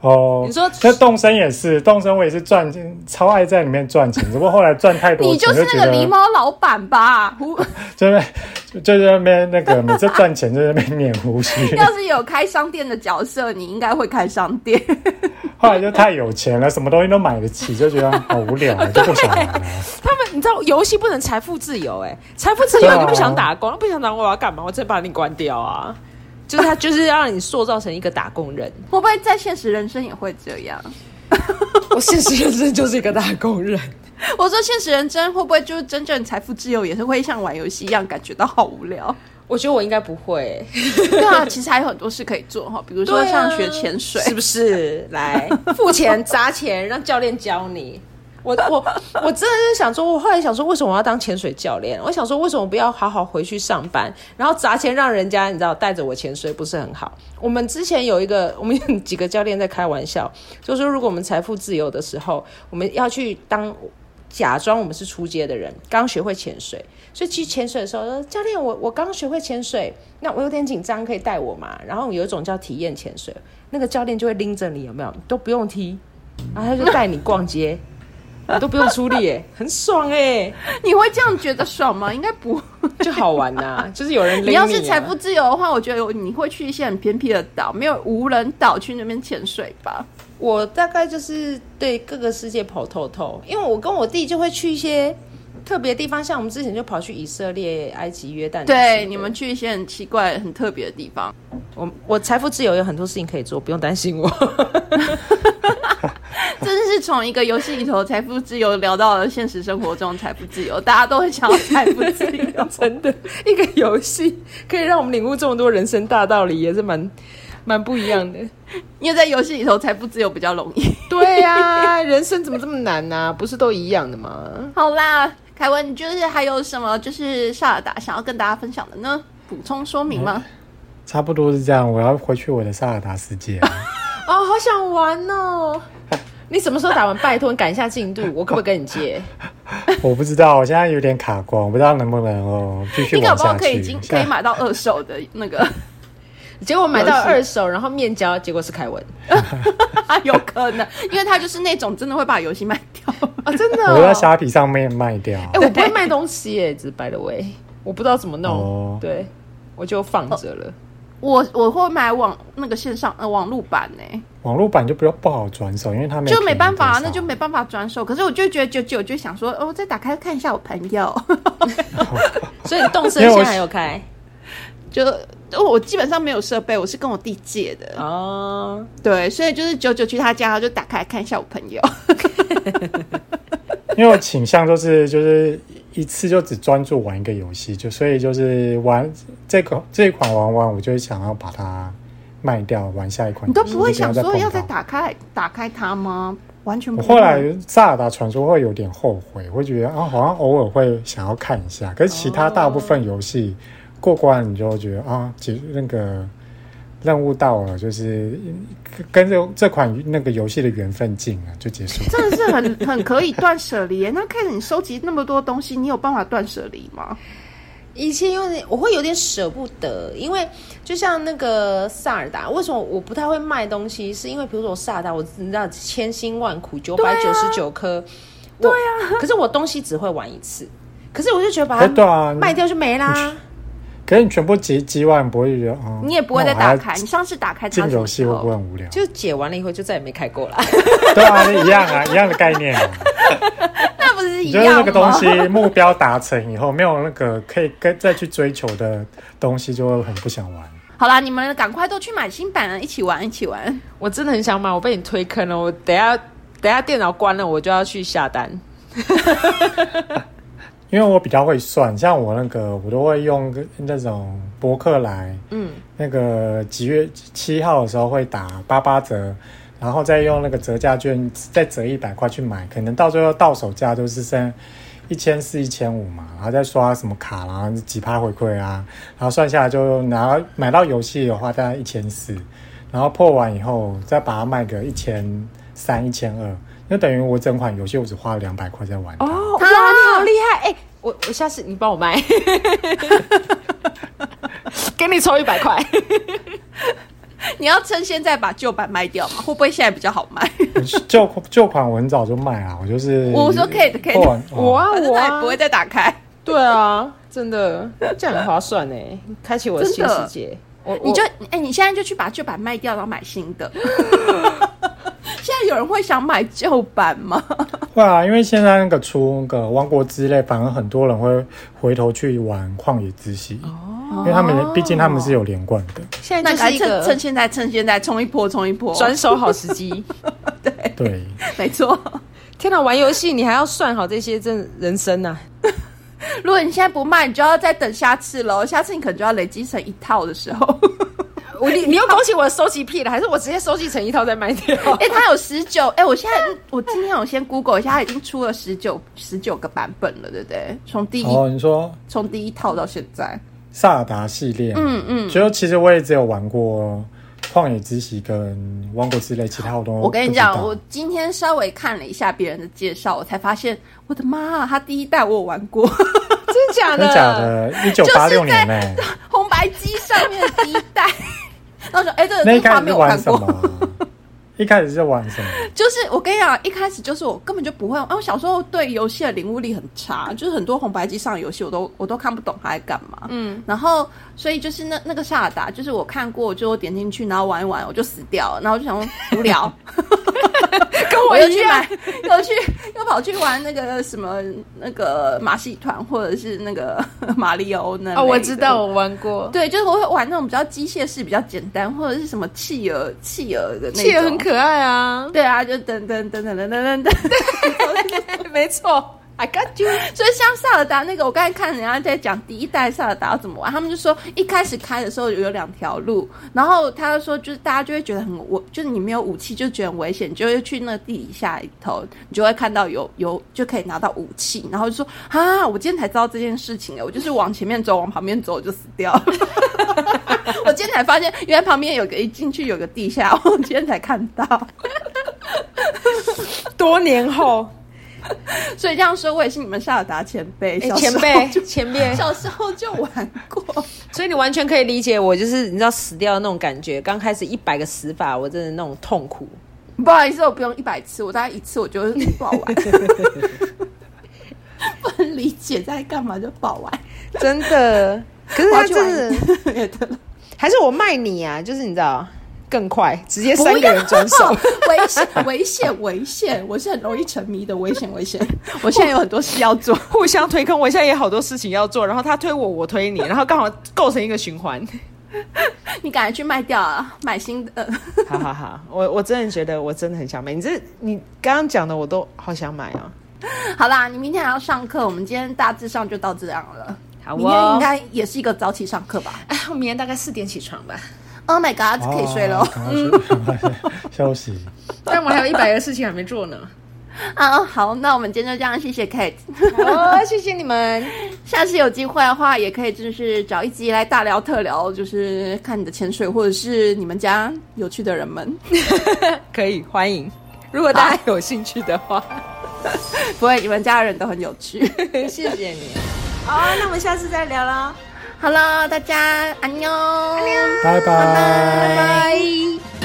哦，你说那动身也是，动身我也是赚钱，超爱在里面赚钱，只不过后来赚太多钱，你就是觉得那个狸猫老板吧？胡就是就就在那边那个每次赚钱就在那边捻胡须。要是有开商店的角色，你应该会开商店。后来就太有钱了，什么东西都买得起，就觉得好无聊，就不想玩了。他们，你知道游戏不能财富自由、哎，财富自由你就不想打工，不想打工我要干嘛？我直接把你关掉啊！就是他，就是要让你塑造成一个打工人。(laughs) 会不会在现实人生也会这样？(laughs) 我现实人生就是一个打工人。(laughs) 我说现实人生会不会就是真正财富自由，也是会像玩游戏一样感觉到好无聊？我觉得我应该不会、对啊，其实还有很多事可以做哈，比如说像学潜水。是不是？来付钱砸钱让教练教你。我我我真的是想说，我后来想说，为什么我要当潜水教练？我想说，为什么不要好好回去上班，然后砸钱让人家你知道带着我潜水，不是很好？我们之前有一个，我们几个教练在开玩笑，就说如果我们财富自由的时候，我们要去当假装我们是出街的人，刚学会潜水，所以去潜水的时候说，教练，我我刚学会潜水，那我有点紧张，可以带我吗？然后有一种叫体验潜水，那个教练就会拎着你，有没有？都不用踢，然后他就带你逛街，都不用出力，耶，(laughs) 很爽哎，你会这样觉得爽吗？应该不。就好玩呐、(laughs) 就是有人拎你要是啊财富自由的话，我觉得你会去一些很偏僻的岛，没有无人岛去那边潜水吧？我大概就是对各个世界跑透透，因为我跟我弟就会去一些特别的地方，像我们之前就跑去以色列、埃及、约旦。对，你们去一些很奇怪、很特别的地方。我我财富自由有很多事情可以做，不用担心我。(laughs) 真的是从一个游戏里头财富自由聊到了现实生活中财富自由，大家都很想要财富自由。(laughs) 真的，一个游戏可以让我们领悟这么多人生大道理，也是蛮蛮不一样的。(laughs) 因为在游戏里头财富自由比较容易。对呀、人生怎么这么难呢、不是都一样的吗？好啦，凯文，你就是还有什么就是萨尔达想要跟大家分享的呢？补充说明吗？差不多是这样，我要回去我的萨尔达世界。哦，好想玩哦！你什么时候打完？拜托你赶一下进度，(laughs) 我可不可以跟你借？我不知道，我现在有点卡关，我不知道能不能哦继续你搞不好。可以经可以买到二手的那个，结果买到二手，然后面交，结果是凯文 (laughs) 有可能，因为他就是那种真的会把游戏卖掉。啊，真的、我会在哦。虾皮上面卖掉。哎、我不会卖东西耶，只 by the way，我不知道怎么弄，哦对我就放着了。我我会买网那个线上呃网络版呢，网络版就不要不好转手，因为他就没办法，啊那就没办法转手。可是我就觉得九九就想说，哦，再打开看一下我朋友。(laughs) 所以动身现在还有开，就我基本上没有设备，我是跟我弟借的哦。对，所以就是九九去他家，就打开看一下我朋友。(laughs) (laughs) 因为我倾向就是就是一次就只专注玩一个游戏，就所以就是玩这个这一款玩完，我就想要把它卖掉，玩下一款。你都不会想说要再打开打开它吗？完全。我后来《萨尔达传说》会有点后悔，会觉得啊，好像偶尔会想要看一下，可是其他大部分游戏过关，你就觉得啊，其实那个。任务到了，就是跟这这款那个游戏的缘分尽了，就结束。真的是很 (laughs) 很可以断舍离。那看着你收集那么多东西，你有办法断舍离吗？以前有点，我会有点舍不得，因为就像那个萨尔达，为什么我不太会卖东西？是因为比如说我萨尔达，我你知道千辛万苦九百九十九颗，对啊，可是我东西只会玩一次，可是我就觉得把它卖掉就没啦。可是你全部集集完不会觉得啊？你也不会再打开。你上次打开进游戏会不会很无聊？就解完了以后就再也没开过了。对啊，一样啊，一样的概念。(laughs) 那不是一样吗？就是那个东西目标达成以后，没有那个可以跟再去追求的东西，就会很不想玩。好啦，你们赶快都去买新版了，一起玩，一起玩。我真的很想买，我被你推坑了。我等下等下电脑关了，我就要去下单。(laughs) 因为我比较会算，像我那个，我都会用那种博客来，嗯，那个几月七号的时候会打八八折，然后再用那个折价券再折一百块去买，可能到最后到手价都是剩一千四、一千五嘛，然后再刷什么卡，然后几趴回馈啊，然后算下来就拿买到游戏的话大概一千四，然后破完以后再把它卖个一千三、一千二。那等于我整款游戏我只花了两百块在玩。哦，好厉害！哎，我我下次你帮我卖，(laughs) 给你抽一百块。你要趁现在把旧版卖掉吗？会不会现在比较好卖？旧旧款我很早就卖啊，我就是。我说可以的，可以的。我啊，我啊，不会再打开。对啊，真的这样很划算呢，开启我的新世界。我你就哎，你现在就去把旧版卖掉，然后买新的。(laughs) 现在有人会想买旧版吗？(laughs) 会啊，因为现在那个出那个《王国之泪》，反而很多人会回头去玩《旷野之息》哦，因为他们毕竟他们是有连贯的。现在就是趁趁现在趁现在冲一波冲一波，转手好时机。(laughs) 对对，没错。天哪，玩游戏你还要算好这些真人生呐！(laughs) 如果你现在不卖，你就要再等下次喽。下次你可能就要累积成一套的时候。我你你又恭喜我收集癖了，还是我直接收集成一套再卖掉？(laughs) 哎，它有十九，哎，我现在我今天我先 Google 一下，它已经出了十九十九个版本了，对不对？从第一哦，你说从第一套到现在，萨尔达系列，嗯嗯，就其实我也只有玩过旷野之息跟王国之泪，其他我都我跟你讲，我今天稍微看了一下别人的介绍，我才发现，我的妈，他第一代我有玩过，真的假的？真的假的？一九八六年呢，红白机上面的第一代。然后说：“哎，这个画面我看过。一开始是玩什么？就是我跟你讲，一开始就是我根本就不会。啊，我小时候对游戏的领悟力很差，就是很多红白机上的游戏我都我都看不懂它在干嘛。嗯，然后所以就是那那个萨尔达，就是我看过，就我点进去，然后玩一玩，我就死掉了。然后我就想说无聊。(laughs) ”跟我又去买，又去又跑去玩那个什么那个马戏团，或者是那个 (laughs) 马里奥那哦，我知道我玩过，对，就是我会玩那种比较机械式、比较简单，或者是什么企鹅、企鹅的那种，企鹅很可爱啊，对啊，就等等等等等等等，没错。(laughs) I got you。所以像萨尔达那个，我刚才看人家在讲第一代萨尔达要怎么玩，他们就说一开始开的时候有两条路，然后他就说就是大家就会觉得很我，就是你没有武器就觉得很危险，就会去那个地底下里头，你就会看到有有就可以拿到武器，然后就说啊，我今天才知道这件事情哎，我就是往前面走，往旁边走就死掉了。(laughs) 我今天才发现，原来旁边有个一进去有个地下，我今天才看到。多年后。所以这样说，我也是你们萨尔达前辈，前辈，前辈，小时候就玩过，所以你完全可以理解我，就是你知道死掉的那种感觉。刚开始一百个死法，我真的那种痛苦。不好意思，我不用一百次，我大概一次我就爆完。(laughs) 不能理解在干嘛就爆完，真的。可是他真的，(laughs) 还是我卖你啊？就是你知道。更快，直接三个人转手，(laughs) 危险，危险，危险！我是很容易沉迷的，危险，危险！我现在 (laughs) 有很多事要做，(laughs) 互相推坑。我现在也好多事情要做，然后他推我，我推你，然后刚好构成一个循环。你赶快去卖掉啊，买新的。好好好，我我真的觉得我真的很想买。你这你刚刚讲的我都好想买啊。好啦，你明天还要上课，我们今天大致上就到这样了。好，明天应该也是一个早起上课吧？哎，我明天大概四点起床吧。Oh my god，可以睡了，休息。(laughs) 但我还有一百个事情还没做呢。啊，好，那我们今天就这样，谢谢 Kate，好，谢谢你们。(laughs) 下次有机会的话，也可以就是找一集来大聊特聊，就是看你的潜水，或者是你们家有趣的人们，(laughs) 可以欢迎。如果大家有兴趣的话，不会，你们家人都很有趣，谢谢你。好，那我们下次再聊啦。好了，大家安妞，拜拜，拜拜。